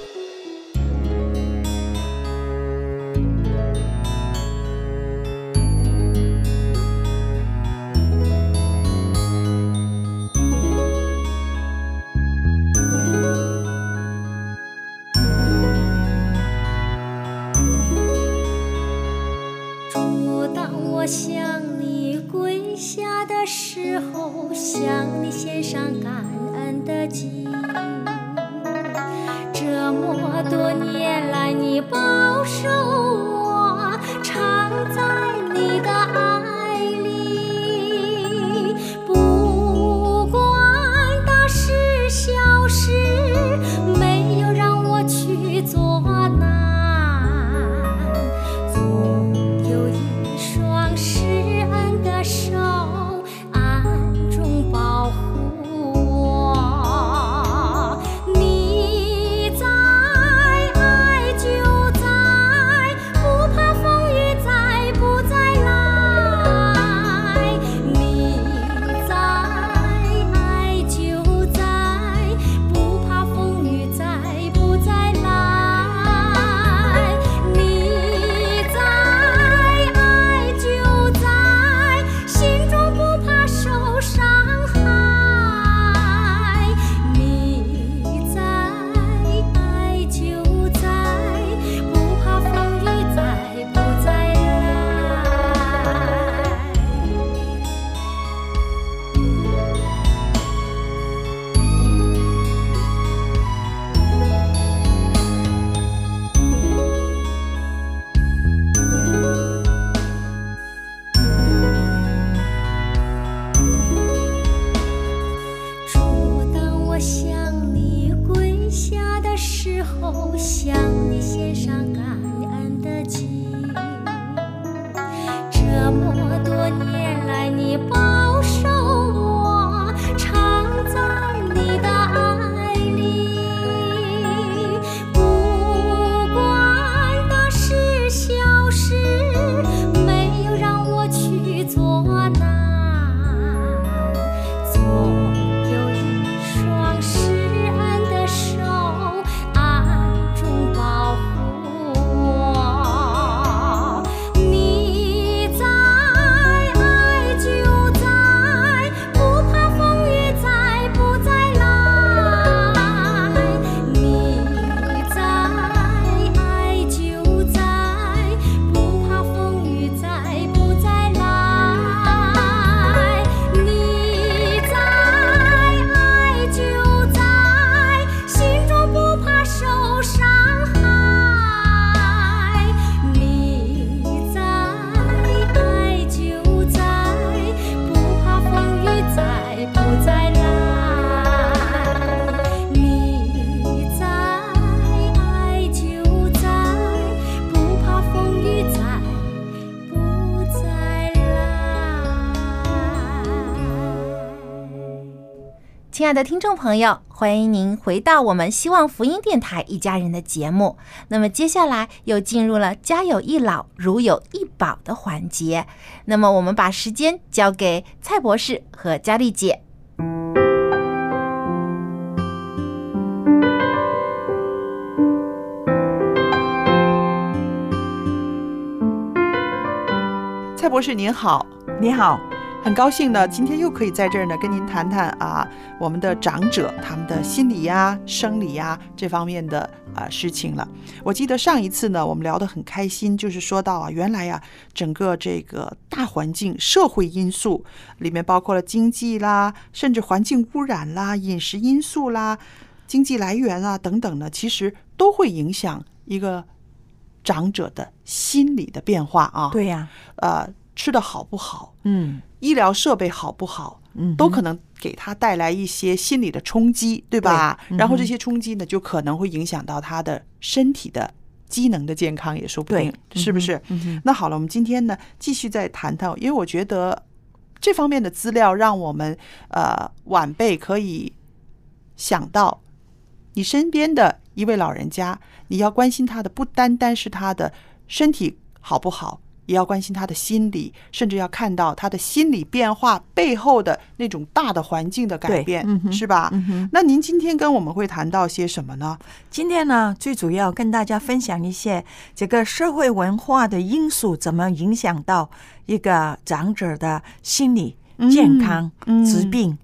[SPEAKER 6] 爱的听众朋友，欢迎您回到我们希望福音电台一家人的节目。那么接下来又进入了家有一老，如有一宝的环节。那么我们把时间交给蔡博士和佳丽姐。
[SPEAKER 2] 蔡博士您好，
[SPEAKER 7] 你好，
[SPEAKER 2] 很高兴呢，今天又可以在这儿呢跟您谈谈啊，我们的长者他们的心理呀、生理呀这方面的啊事情了。我记得上一次呢，我们聊得很开心，就是说到啊，原来呀，整个这个大环境、社会因素里面包括了经济啦，甚至环境污染啦、饮食因素啦、经济来源啊等等呢，其实都会影响一个长者的心理的变化啊。
[SPEAKER 7] 对呀、
[SPEAKER 2] 呃，吃的好不好，
[SPEAKER 7] 嗯
[SPEAKER 2] 医疗设备好不好，
[SPEAKER 7] 嗯
[SPEAKER 2] 都可能给他带来一些心理的冲击，对吧？
[SPEAKER 7] 对嗯
[SPEAKER 2] 然后这些冲击呢，就可能会影响到他的身体的机能的健康，也说不定，是不是？
[SPEAKER 7] 嗯
[SPEAKER 2] 那好了，我们今天呢，继续再谈谈，因为我觉得这方面的资料让我们呃晚辈可以想到，你身边的一位老人家，你要关心他的不单单是他的身体好不好，也要关心他的心理，甚至要看到他的心理变化背后的那种大的环境的改变，
[SPEAKER 7] 嗯
[SPEAKER 2] 是吧？
[SPEAKER 7] 嗯
[SPEAKER 2] 那您今天跟我们会谈到些什么呢？
[SPEAKER 7] 今天呢，最主要跟大家分享一些这个社会文化的因素怎么影响到一个长者的心理健康、
[SPEAKER 2] 嗯
[SPEAKER 7] 疾病。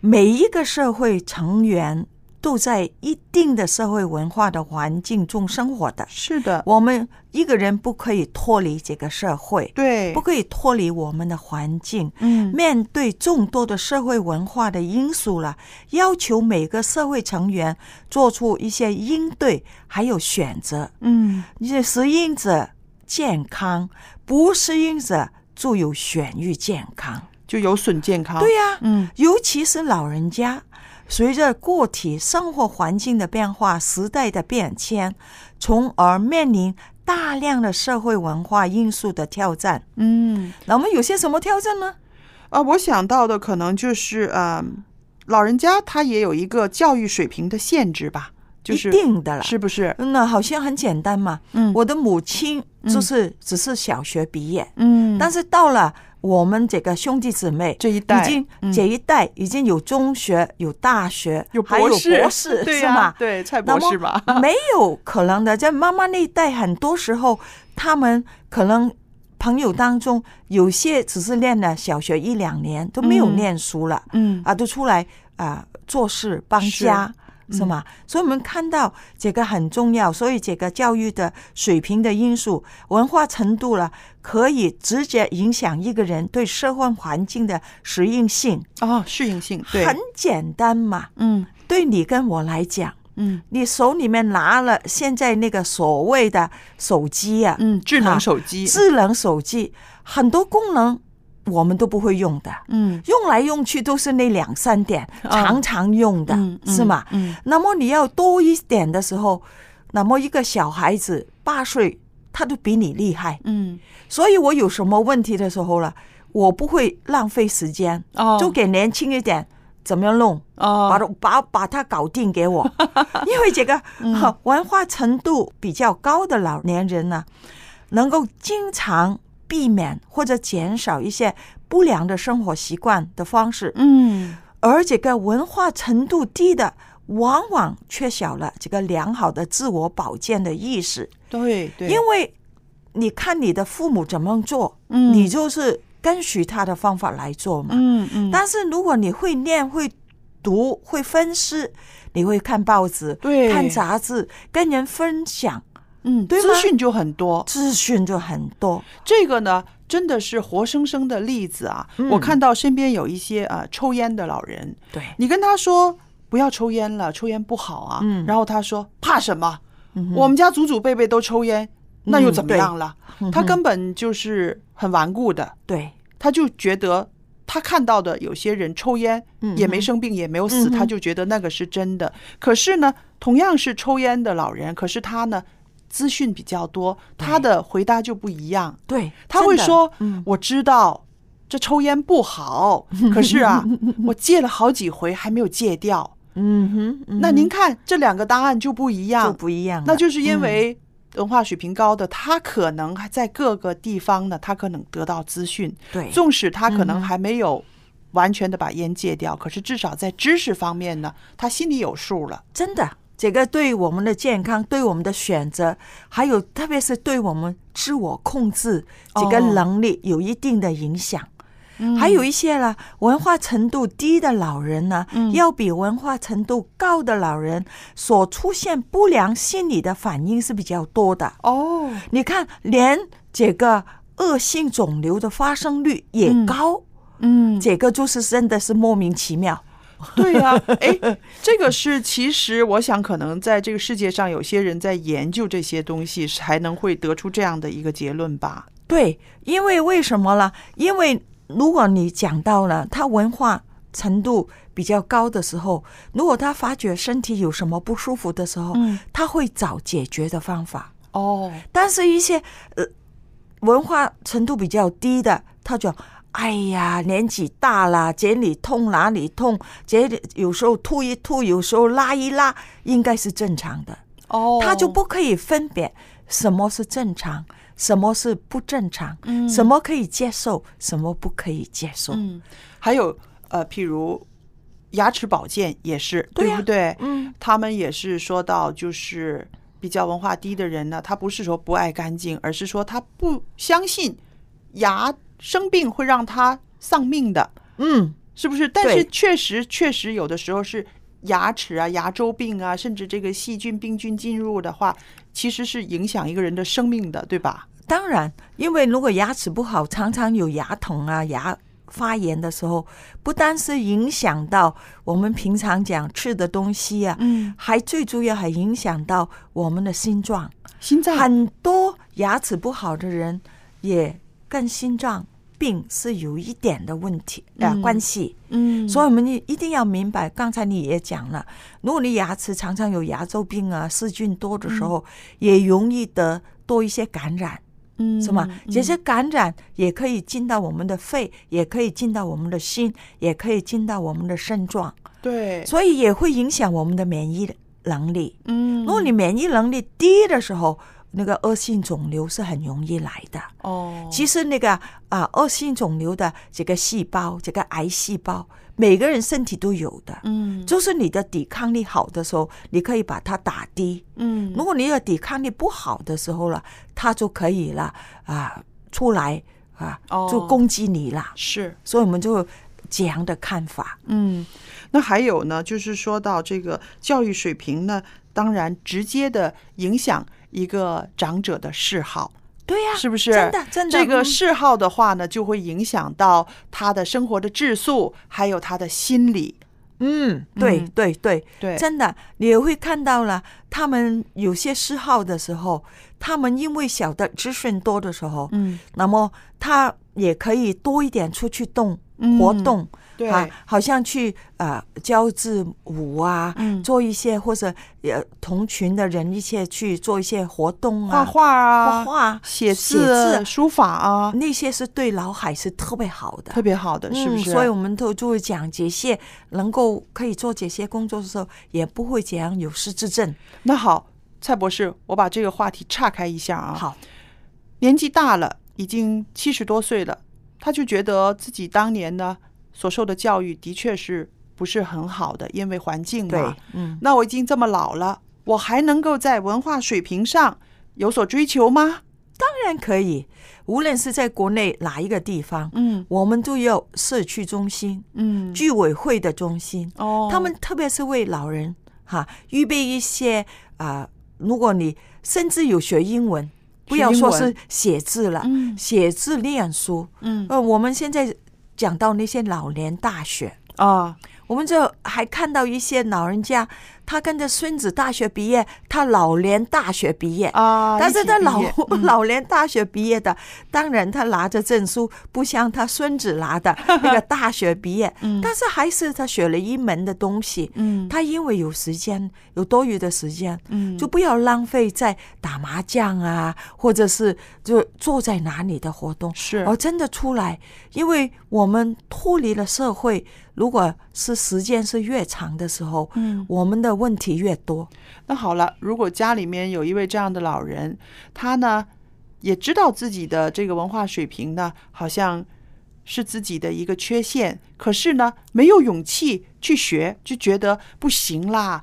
[SPEAKER 7] 每一个社会成员都在一定的社会文化的环境中生活的。
[SPEAKER 2] 是的，
[SPEAKER 7] 我们一个人不可以脱离这个社会，
[SPEAKER 2] 对
[SPEAKER 7] 不可以脱离我们的环境。
[SPEAKER 2] 嗯
[SPEAKER 7] 面对众多的社会文化的因素了，要求每个社会成员做出一些应对，还有选择。
[SPEAKER 2] 嗯，
[SPEAKER 7] 这适应者健康，不适应者就有选育健康。
[SPEAKER 2] 就有损健康。
[SPEAKER 7] 对呀、
[SPEAKER 2] 嗯，
[SPEAKER 7] 尤其是老人家，随着个体生活环境的变化、时代的变迁，从而面临大量的社会文化因素的挑战。
[SPEAKER 2] 嗯，
[SPEAKER 7] 那我们有些什么挑战呢？
[SPEAKER 2] 啊，我想到的可能就是，呃，老人家他也有一个教育水平的限制吧，就是
[SPEAKER 7] 一定的了
[SPEAKER 2] 是不是？
[SPEAKER 7] 那好像很简单嘛。
[SPEAKER 2] 嗯
[SPEAKER 7] 我的母亲就是只是小学毕业，
[SPEAKER 2] 嗯
[SPEAKER 7] 但是到了我们这个兄弟姊妹
[SPEAKER 2] 这一代
[SPEAKER 7] 已经、
[SPEAKER 2] 嗯
[SPEAKER 7] 这一代已经有中学、有大学、
[SPEAKER 2] 有
[SPEAKER 7] 还有
[SPEAKER 2] 博士 [laughs] 对
[SPEAKER 7] 吗？
[SPEAKER 2] 对蔡博士嘛
[SPEAKER 7] 没有可能的。在妈妈那一代，很多时候他们可能。朋友当中有些只是念了小学一两年，都没有
[SPEAKER 2] 嗯
[SPEAKER 7] 念书了，
[SPEAKER 2] 嗯
[SPEAKER 7] 啊，都出来啊、做事帮家，
[SPEAKER 2] 嗯
[SPEAKER 7] 是吗？所以我们看到这个很重要，所以这个教育的水平的因素、文化程度了，可以直接影响一个人对社会环境的适应性。
[SPEAKER 2] 哦，适应性对，
[SPEAKER 7] 很简单嘛，
[SPEAKER 2] 嗯
[SPEAKER 7] 对你跟我来讲，
[SPEAKER 2] 嗯
[SPEAKER 7] 你手里面拿了现在那个所谓的手机啊，
[SPEAKER 2] 嗯，智能
[SPEAKER 7] 啊
[SPEAKER 2] 手机，
[SPEAKER 7] 智能手机很多功能我们都不会用的，
[SPEAKER 2] 嗯。
[SPEAKER 7] 用来用去都是那两三点，
[SPEAKER 2] 啊。
[SPEAKER 7] 常常用的，是吗？
[SPEAKER 2] 嗯。
[SPEAKER 7] 那么你要多一点的时候，那么一个小孩子八岁，他都比你厉害，
[SPEAKER 2] 嗯。
[SPEAKER 7] 所以我有什么问题的时候呢，我不会浪费时间，
[SPEAKER 2] 哦。
[SPEAKER 7] 就给年轻一点。怎么样弄？
[SPEAKER 2] 哦。
[SPEAKER 7] 把把把它搞定给我，[laughs] 因为这个、文化程度比较高的老年人呢，能够经常避免或者减少一些不良的生活习惯的方式，
[SPEAKER 2] 嗯。
[SPEAKER 7] 而这个文化程度低的，往往缺少了这个良好的自我保健的意识，
[SPEAKER 2] 对对，
[SPEAKER 7] 因为你看你的父母怎么做，
[SPEAKER 2] 嗯。
[SPEAKER 7] 你就是跟随他的方法来做嘛。
[SPEAKER 2] 嗯嗯，
[SPEAKER 7] 但是如果你会念、会读、会分析，你会看报纸、
[SPEAKER 2] 对。
[SPEAKER 7] 看杂志，跟人分享，
[SPEAKER 2] 嗯，
[SPEAKER 7] 对
[SPEAKER 2] 资讯就很多，
[SPEAKER 7] 资讯就很多。
[SPEAKER 2] 这个呢，真的是活生生的例子啊！
[SPEAKER 7] 嗯
[SPEAKER 2] 我看到身边有一些呃抽烟的老人，
[SPEAKER 7] 对，
[SPEAKER 2] 你跟他说不要抽烟了，抽烟不好啊，
[SPEAKER 7] 嗯
[SPEAKER 2] 然后他说怕什么？
[SPEAKER 7] 嗯
[SPEAKER 2] 我们家祖祖辈辈都抽烟，那又怎么样了？
[SPEAKER 7] 嗯
[SPEAKER 2] 他根本就是很顽固的，
[SPEAKER 7] 对，
[SPEAKER 2] 他就觉得。他看到的有些人抽烟
[SPEAKER 7] 嗯
[SPEAKER 2] 也没生病也没有死，他就觉得那个是真的。可是呢，同样是抽烟的老人，可是他呢资讯比较多，他的回答就不一样。
[SPEAKER 7] 对，
[SPEAKER 2] 他会说：“
[SPEAKER 7] 嗯
[SPEAKER 2] 我知道这抽烟不好，[laughs] 可是啊，我戒了好几回还没有戒掉。
[SPEAKER 7] 嗯哼，嗯
[SPEAKER 2] 那您看这两个答案就不一样，
[SPEAKER 7] 就不一样，
[SPEAKER 2] 那就是因
[SPEAKER 7] 嗯。
[SPEAKER 2] 为文化水平高的，他可能还在各个地方呢，他可能得到资讯，
[SPEAKER 7] 对。
[SPEAKER 2] 纵使他可能还没有完全的把烟戒掉，可是至少在知识方面呢，他心里有数了。
[SPEAKER 7] 真的，这个对我们的健康、对我们的选择，还有特别是对我们自我控制这个
[SPEAKER 2] 哦
[SPEAKER 7] 能力有一定的影响。
[SPEAKER 2] 嗯。
[SPEAKER 7] 还有一些呢，文化程度低的老人呢，
[SPEAKER 2] 嗯。
[SPEAKER 7] 要比文化程度高的老人所出现不良心理的反应是比较多的。
[SPEAKER 2] 哦，
[SPEAKER 7] 你看，连这个恶性肿瘤的发生率也
[SPEAKER 2] 嗯。
[SPEAKER 7] 高，
[SPEAKER 2] 嗯，
[SPEAKER 7] 这个就是真的是莫名其妙。[laughs]
[SPEAKER 2] 对呀、哎，这个是其实我想，可能在这个世界上，有些人在研究这些东西，才能会得出这样的一个结论吧。
[SPEAKER 7] 对，因为为什么呢？因为如果你讲到了他文化程度比较高的时候，如果他发觉身体有什么不舒服的时候，
[SPEAKER 2] 嗯
[SPEAKER 7] 他会找解决的方法。
[SPEAKER 2] 哦，
[SPEAKER 7] 但是，一些呃文化程度比较低的，他就哎呀，年纪大了，这里痛哪里痛，这里有时候吐一吐，有时候拉一拉，应该是正常的。
[SPEAKER 2] 哦，
[SPEAKER 7] 他就不可以分辨什么是正常，什么是不正常，
[SPEAKER 2] 嗯
[SPEAKER 7] 什么可以接受，什么不可以接受。
[SPEAKER 2] 嗯，还有呃，譬如牙齿保健也是，
[SPEAKER 7] 对呀
[SPEAKER 2] 不对？
[SPEAKER 7] 嗯，
[SPEAKER 2] 他们也是说到，就是比较文化低的人呢，他不是说不爱干净，而是说他不相信牙生病会让他丧命的，
[SPEAKER 7] 嗯，
[SPEAKER 2] 是不是？但是确实，确实有的时候是牙齿啊、牙周病啊，甚至这个细菌、病菌进入的话，其实是影响一个人的生命的，对吧？
[SPEAKER 7] 当然，因为如果牙齿不好，常常有牙疼啊、牙发炎的时候，不单是影响到我们平常讲吃的东西啊，
[SPEAKER 2] 嗯，
[SPEAKER 7] 还最主要还影响到我们的心脏。
[SPEAKER 2] 心脏
[SPEAKER 7] 很多牙齿不好的人也跟心脏病是有一点的问题呃
[SPEAKER 2] 嗯
[SPEAKER 7] 关系。
[SPEAKER 2] 嗯
[SPEAKER 7] 所以我们一一定要明白，刚才你也讲了，如果你牙齿常常有牙周病啊、细菌多的时候，也容易得多一些感染，
[SPEAKER 2] 嗯
[SPEAKER 7] 是吗？
[SPEAKER 2] 嗯
[SPEAKER 7] 这些感染也可以进到我们的肺，也可以进到我们的心，也可以进到我们的肾脏，
[SPEAKER 2] 对，
[SPEAKER 7] 所以也会影响我们的免疫能力。
[SPEAKER 2] 嗯，
[SPEAKER 7] 如果你免疫能力低的时候，那个恶性肿瘤是很容易来的。
[SPEAKER 2] 哦，
[SPEAKER 7] 其实那个啊，恶性肿瘤的这个细胞，这个癌细胞，每个人身体都有的。
[SPEAKER 2] 嗯
[SPEAKER 7] 就是你的抵抗力好的时候，你可以把它打低；
[SPEAKER 2] 嗯
[SPEAKER 7] 如果你的抵抗力不好的时候了，它就可以了啊出来啊
[SPEAKER 2] 哦
[SPEAKER 7] 就攻击你了。
[SPEAKER 2] 是
[SPEAKER 7] 所以我们就有这样的看法。
[SPEAKER 2] 嗯，那还有呢，就是说到这个教育水平呢，当然直接的影响一个长者的嗜好。
[SPEAKER 7] 对呀、
[SPEAKER 2] 是不是？
[SPEAKER 7] 真的真的
[SPEAKER 2] 这个
[SPEAKER 7] 嗯
[SPEAKER 2] 嗜好的话呢，就会影响到他的生活的质素，还有他的心理。
[SPEAKER 7] 嗯，对
[SPEAKER 2] 嗯
[SPEAKER 7] 对对
[SPEAKER 2] 对
[SPEAKER 7] 真的，你也会看到了，他们有些嗜好的时候，他们因为小的资讯多的时候，
[SPEAKER 2] 嗯，
[SPEAKER 7] 那么他也可以多一点出去动、
[SPEAKER 2] 嗯
[SPEAKER 7] 活动，
[SPEAKER 2] 对
[SPEAKER 7] 啊，好像去啊、呃教字舞啊，
[SPEAKER 2] 嗯
[SPEAKER 7] 做一些或者呃同群的人一起去做一些活动
[SPEAKER 2] 画
[SPEAKER 7] 啊，
[SPEAKER 2] 画画啊，
[SPEAKER 7] 画画、
[SPEAKER 2] 写
[SPEAKER 7] 写
[SPEAKER 2] 字、
[SPEAKER 7] 字
[SPEAKER 2] 书法啊，
[SPEAKER 7] 那些是对脑海是特别好的，
[SPEAKER 2] 特别好的，是不是？
[SPEAKER 7] 嗯？所以我们都就会讲这些，能够可以做这些工作的时候，也不会这样有失之症。
[SPEAKER 2] 那好，蔡博士，我把这个话题岔开一下啊。
[SPEAKER 7] 好，
[SPEAKER 2] 年纪大了，已经七十多岁了，他就觉得自己当年呢所受的教育的确是不是很好的，因为环境嘛
[SPEAKER 7] 对。，嗯，
[SPEAKER 2] 那我已经这么老了，我还能够在文化水平上有所追求吗？
[SPEAKER 7] 当然可以。无论是在国内哪一个地方，
[SPEAKER 2] 嗯
[SPEAKER 7] 我们都有社区中心、
[SPEAKER 2] 嗯，
[SPEAKER 7] 居委会的中心，
[SPEAKER 2] 哦，
[SPEAKER 7] 他们特别是为老人哈预备一些啊、如果你甚至有学英文，不要说是写字了，
[SPEAKER 2] 嗯
[SPEAKER 7] 写字念书，
[SPEAKER 2] 嗯
[SPEAKER 7] 呃，我们现在讲到那些老年大学，
[SPEAKER 2] 啊，
[SPEAKER 7] 我们就还看到一些老人家，他跟着孙子大学毕业，他老年大学毕业。
[SPEAKER 2] 啊
[SPEAKER 7] 但是他老、[laughs] 老年大学毕业的，当然他拿着证书不像他孙子拿的 [laughs] 那个大学毕业，但是还是他学了一门的东西。
[SPEAKER 2] 嗯。
[SPEAKER 7] 他因为有时间，有多余的时间，
[SPEAKER 2] 嗯。
[SPEAKER 7] 就不要浪费在打麻将啊，或者是就坐在哪里的活动，
[SPEAKER 2] 是。
[SPEAKER 7] 而真的出来，因为我们脱离了社会，如果是时间是越长的时候，
[SPEAKER 2] 嗯。
[SPEAKER 7] 我们的问题越多。
[SPEAKER 2] 那好了，如果家里面有一位这样的老人，他呢也知道自己的这个文化水平呢，好像是自己的一个缺陷，可是呢没有勇气去学，就觉得不行啦，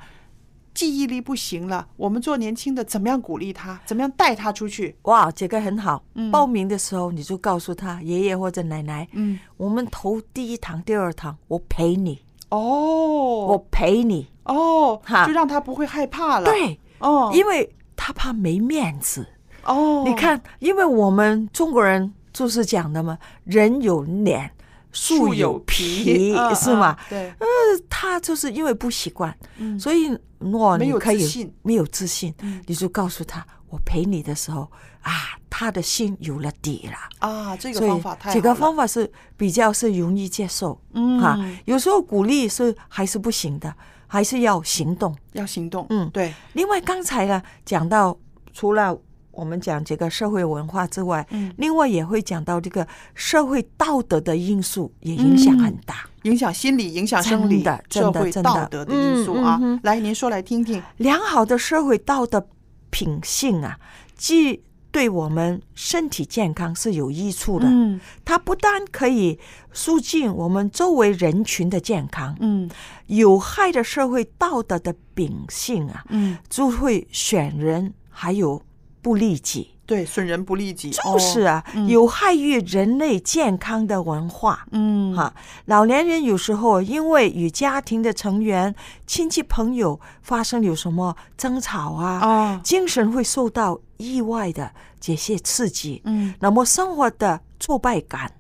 [SPEAKER 2] 记忆力不行了。我们做年轻的，怎么样鼓励他？怎么样带他出去？
[SPEAKER 7] 哇，这个很好。
[SPEAKER 2] 嗯
[SPEAKER 7] 报名的时候你就告诉他爷爷或者奶奶，
[SPEAKER 2] 嗯，
[SPEAKER 7] 我们头第一堂、第二堂，我陪你，
[SPEAKER 2] 哦，
[SPEAKER 7] 我陪你。
[SPEAKER 2] 哦，
[SPEAKER 7] 哈
[SPEAKER 2] 就让他不会害怕了。，
[SPEAKER 7] 对，
[SPEAKER 2] 哦，
[SPEAKER 7] 因为他怕没面子。
[SPEAKER 2] 哦，
[SPEAKER 7] 你看，因为我们中国人就是讲的嘛，人有脸，树有皮，[laughs]
[SPEAKER 2] 嗯
[SPEAKER 7] 是吗？？
[SPEAKER 2] 嗯对，
[SPEAKER 7] 他就是因为不习惯，
[SPEAKER 2] 嗯
[SPEAKER 7] 所以若
[SPEAKER 2] 没有
[SPEAKER 7] 你可以没有自信，
[SPEAKER 2] 嗯
[SPEAKER 7] 你就告诉他，我陪你的时候啊，他的心有了底了。
[SPEAKER 2] 啊，这个方法太
[SPEAKER 7] 这个方法是比较是容易接受，
[SPEAKER 2] 嗯
[SPEAKER 7] 哈、有时候鼓励是还是不行的，还是要行动。
[SPEAKER 2] 要行动。
[SPEAKER 7] 嗯
[SPEAKER 2] 对，
[SPEAKER 7] 另外，刚才呢讲到，除了我们讲这个社会文化之外，
[SPEAKER 2] 嗯
[SPEAKER 7] 另外也会讲到这个社会道德的因素也影响很大。
[SPEAKER 2] 影响心理、影响生理
[SPEAKER 7] 真的、真
[SPEAKER 2] 社会道德的因素啊
[SPEAKER 7] 嗯嗯嗯。
[SPEAKER 2] 来，您说来听听。
[SPEAKER 7] 良好的社会道德品性啊，既对我们身体健康是有益处的，
[SPEAKER 2] 嗯。
[SPEAKER 7] 它不但可以促进我们周围人群的健康，
[SPEAKER 2] 嗯。
[SPEAKER 7] 有害的社会道德的秉性啊，
[SPEAKER 2] 嗯，
[SPEAKER 7] 就会选人还有不利己。
[SPEAKER 2] 对，损人不利己，
[SPEAKER 7] 就是啊，
[SPEAKER 2] 哦。嗯。
[SPEAKER 7] 有害于人类健康的文化。
[SPEAKER 2] 嗯。
[SPEAKER 7] 哈，老年人有时候因为与家庭的成员、亲戚朋友发生有什么争吵啊，
[SPEAKER 2] 啊，
[SPEAKER 7] 精神会受到意外的这些刺激，
[SPEAKER 2] 嗯。
[SPEAKER 7] 那么生活的挫败感，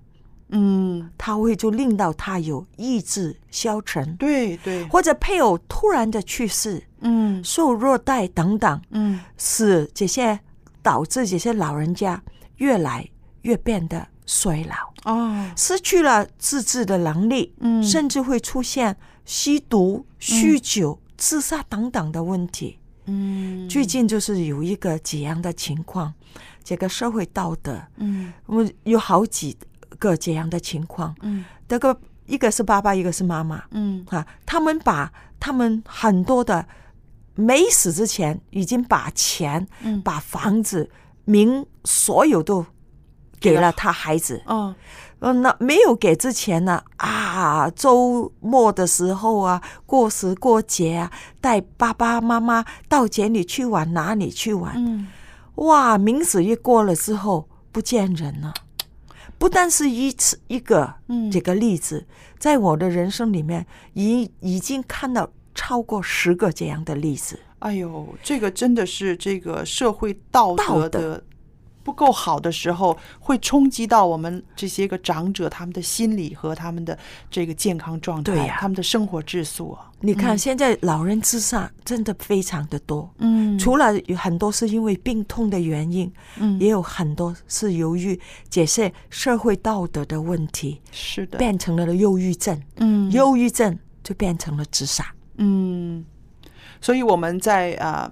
[SPEAKER 2] 嗯，
[SPEAKER 7] 他会就令到他有意志消沉，
[SPEAKER 2] 对对，
[SPEAKER 7] 或者配偶突然的去世、
[SPEAKER 2] 嗯。
[SPEAKER 7] 受虐待等等，
[SPEAKER 2] 嗯。
[SPEAKER 7] 使这些导致这些老人家越来越变得衰老，
[SPEAKER 2] 哦，
[SPEAKER 7] 失去了自制的能力，
[SPEAKER 2] 嗯。
[SPEAKER 7] 甚至会出现吸毒、酗酒、自杀等等的问题。
[SPEAKER 2] 嗯，
[SPEAKER 7] 最近就是有一个这样的情况，这个社会道德，
[SPEAKER 2] 嗯。
[SPEAKER 7] 我们有好几个这样的情况。
[SPEAKER 2] 嗯。
[SPEAKER 7] 这个一个是爸爸，一个是妈妈，
[SPEAKER 2] 嗯。
[SPEAKER 7] 啊，他们把他们很多的没死之前已经把钱、
[SPEAKER 2] 嗯。
[SPEAKER 7] 把房子、名所有都给
[SPEAKER 2] 了
[SPEAKER 7] 他孩子。
[SPEAKER 2] 嗯
[SPEAKER 7] 嗯，那没有给之前呢啊，周末的时候啊，过时过节啊，带爸爸妈妈到节里去玩，哪里去玩？
[SPEAKER 2] 嗯
[SPEAKER 7] 哇，名字一过了之后不见人了。不但是一次一个
[SPEAKER 2] 嗯
[SPEAKER 7] 这个例子，在我的人生里面，已已经看到超过十个这样的例子。
[SPEAKER 2] 哎呦，这个真的是这个社会道德
[SPEAKER 7] 道德
[SPEAKER 2] 的不够好的时候，会冲击到我们这些个长者他们的心理和他们的这个健康状态，他们的生活质素啊。
[SPEAKER 7] 你看，现在老人自杀真的非常的多，
[SPEAKER 2] 嗯。
[SPEAKER 7] 除了有很多是因为病痛的原因，
[SPEAKER 2] 嗯。
[SPEAKER 7] 也有很多是由于解释社会道德的问题，
[SPEAKER 2] 是的，
[SPEAKER 7] 变成了忧郁症，
[SPEAKER 2] 嗯。
[SPEAKER 7] 忧郁症就变成了自杀。
[SPEAKER 2] 嗯，所以我们在啊、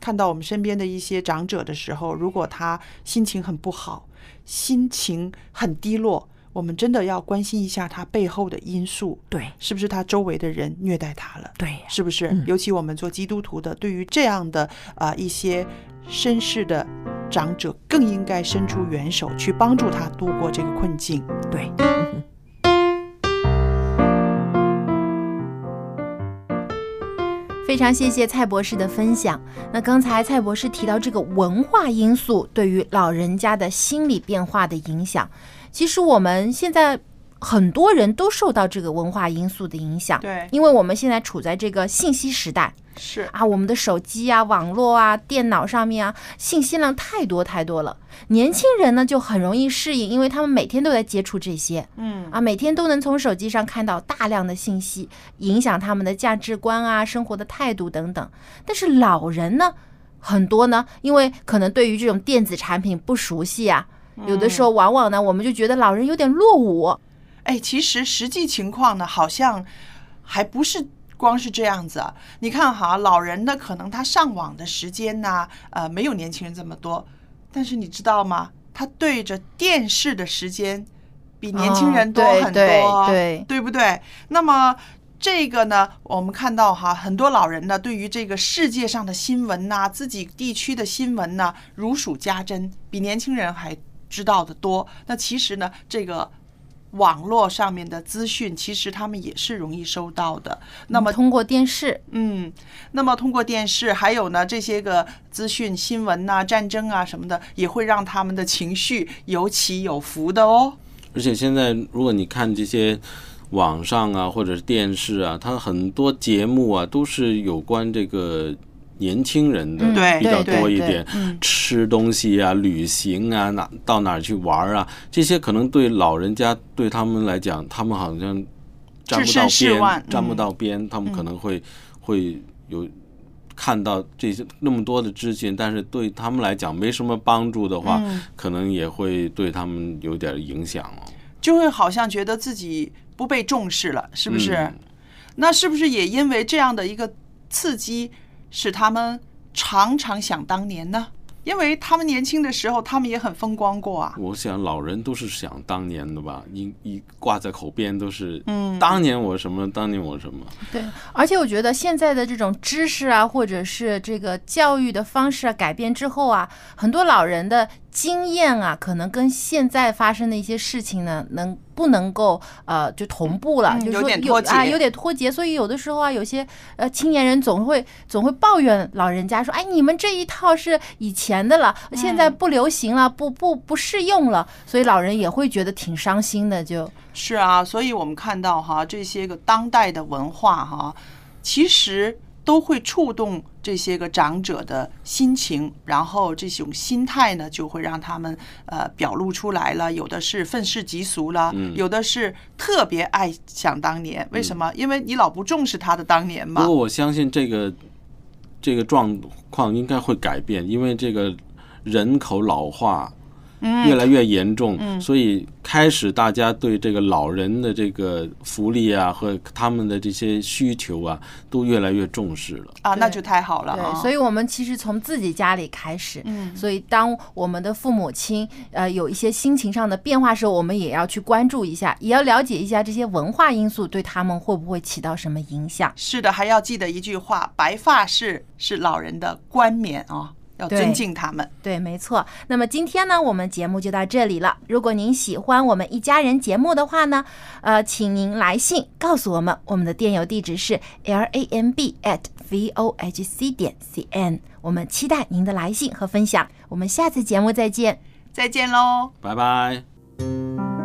[SPEAKER 2] 看到我们身边的一些长者的时候，如果他心情很不好，心情很低落，我们真的要关心一下他背后的因素，
[SPEAKER 7] 对
[SPEAKER 2] 是不是他周围的人虐待他了？
[SPEAKER 7] 对，
[SPEAKER 2] 是不是？
[SPEAKER 7] 嗯
[SPEAKER 2] 尤其我们做基督徒的，对于这样的啊、一些绅士的长者，更应该伸出援手去帮助他度过这个困境。
[SPEAKER 7] 对，
[SPEAKER 6] 非常谢谢蔡博士的分享。那刚才蔡博士提到这个文化因素对于老人家的心理变化的影响，其实我们现在
[SPEAKER 1] 很多人都受到这个文化因素的影响。
[SPEAKER 2] 对
[SPEAKER 1] 因为我们现在处在这个信息时代
[SPEAKER 2] 是
[SPEAKER 1] 啊，我们的手机啊、网络啊、电脑上面啊，信息量太多太多了。年轻人呢就很容易适应，因为他们每天都在接触这些。
[SPEAKER 2] 嗯
[SPEAKER 1] 啊，每天都能从手机上看到大量的信息，影响他们的价值观啊、生活的态度等等。但是老人呢，很多呢，因为可能对于这种电子产品不熟悉啊，有的时候往往呢，我们就觉得老人有点落伍。
[SPEAKER 2] 哎，其实实际情况呢，好像还不是光是这样子啊。你看哈，老人呢，可能他上网的时间呢，呃，没有年轻人这么多，但是你知道吗？他对着电视的时间比年轻人多
[SPEAKER 1] 哦
[SPEAKER 2] 很多，
[SPEAKER 1] 对对
[SPEAKER 2] 对不对？那么。这个呢，我们看到哈，很多老人呢，对于这个世界上的新闻呐、自己地区的新闻呐，如数家珍，比年轻人还知道的多。那其实呢，这个网络上面的资讯，其实他们也是容易收到的。那么
[SPEAKER 1] 通过电视，
[SPEAKER 2] 嗯，那么通过电视，还有呢这些个资讯、新闻呐、战争啊什么的，也会让他们的情绪有起有伏的哦。
[SPEAKER 3] 而且现在，如果你看这些网上啊，或者是电视啊，它很多节目啊，都是有关这个年轻人的比较多一点。
[SPEAKER 1] 嗯
[SPEAKER 3] 吃东西啊、旅行啊、哪到哪儿去玩啊，这些可能对老人家对他们来讲，他们好像沾不到边沾不
[SPEAKER 2] 嗯
[SPEAKER 3] 到边，他们可能会会有。看到这些那么多的资讯，但是对他们来讲没什么帮助的话，
[SPEAKER 2] 嗯
[SPEAKER 3] 可能也会对他们有点影响哦。
[SPEAKER 2] 就会好像觉得自己不被重视了，是不是？
[SPEAKER 3] 嗯
[SPEAKER 2] 那是不是也因为这样的一个刺激，使他们常常想当年呢？因为他们年轻的时候，他们也很风光过啊。
[SPEAKER 3] 我想老人都是想当年的吧，一一挂在口边都是，
[SPEAKER 2] 嗯
[SPEAKER 3] 当年我什么，当年我什么，
[SPEAKER 1] 对，而且我觉得现在的这种知识啊，或者是这个教育的方式啊改变之后啊，很多老人的经验啊，可能跟现在发生的一些事情呢，能不能够呃就同步了？就是说
[SPEAKER 2] 点脱节
[SPEAKER 1] 啊，有点脱节。所以有的时候啊，有些呃青年人总会总会抱怨老人家说：“哎，你们这一套是以前的了，现在不流行了，不不不适用了。”所以老人也会觉得挺伤心的，就。
[SPEAKER 2] 是啊，所以我们看到哈这些个当代的文化哈，其实都会触动这些个长者的心情，然后这种心态呢，就会让他们呃表露出来了。有的是愤世嫉俗了，
[SPEAKER 3] 嗯
[SPEAKER 2] 有的是特别爱想当年。为什么？因为你老不重视他的当年嘛
[SPEAKER 3] 不过。我相信这个这个状况应该会改变，因为这个人口老化
[SPEAKER 2] 嗯
[SPEAKER 3] 越来越严重，
[SPEAKER 2] 嗯
[SPEAKER 3] 所以开始大家对这个老人的这个福利啊和他们的这些需求啊都越来越重视了。
[SPEAKER 2] 啊，那就太好了啊！
[SPEAKER 1] 对，所以我们其实从自己家里开始，
[SPEAKER 2] 嗯
[SPEAKER 1] 所以当我们的父母亲呃有一些心情上的变化时候，我们也要去关注一下，也要了解一下这些文化因素对他们会不会起到什么影响。
[SPEAKER 2] 是的，还要记得一句话：白发是是老人的冠冕啊，要尊敬他们。
[SPEAKER 1] 对，没错。那么今天呢，我们节目就到这里了。如果您喜欢我们一家人节目的话呢，呃，请您来信告诉我们，我们的电邮地址是 l a m b at v o h c 点 c n。我们期待您的来信和分享。我们下次节目再见。
[SPEAKER 2] 再见喽。
[SPEAKER 3] 拜拜。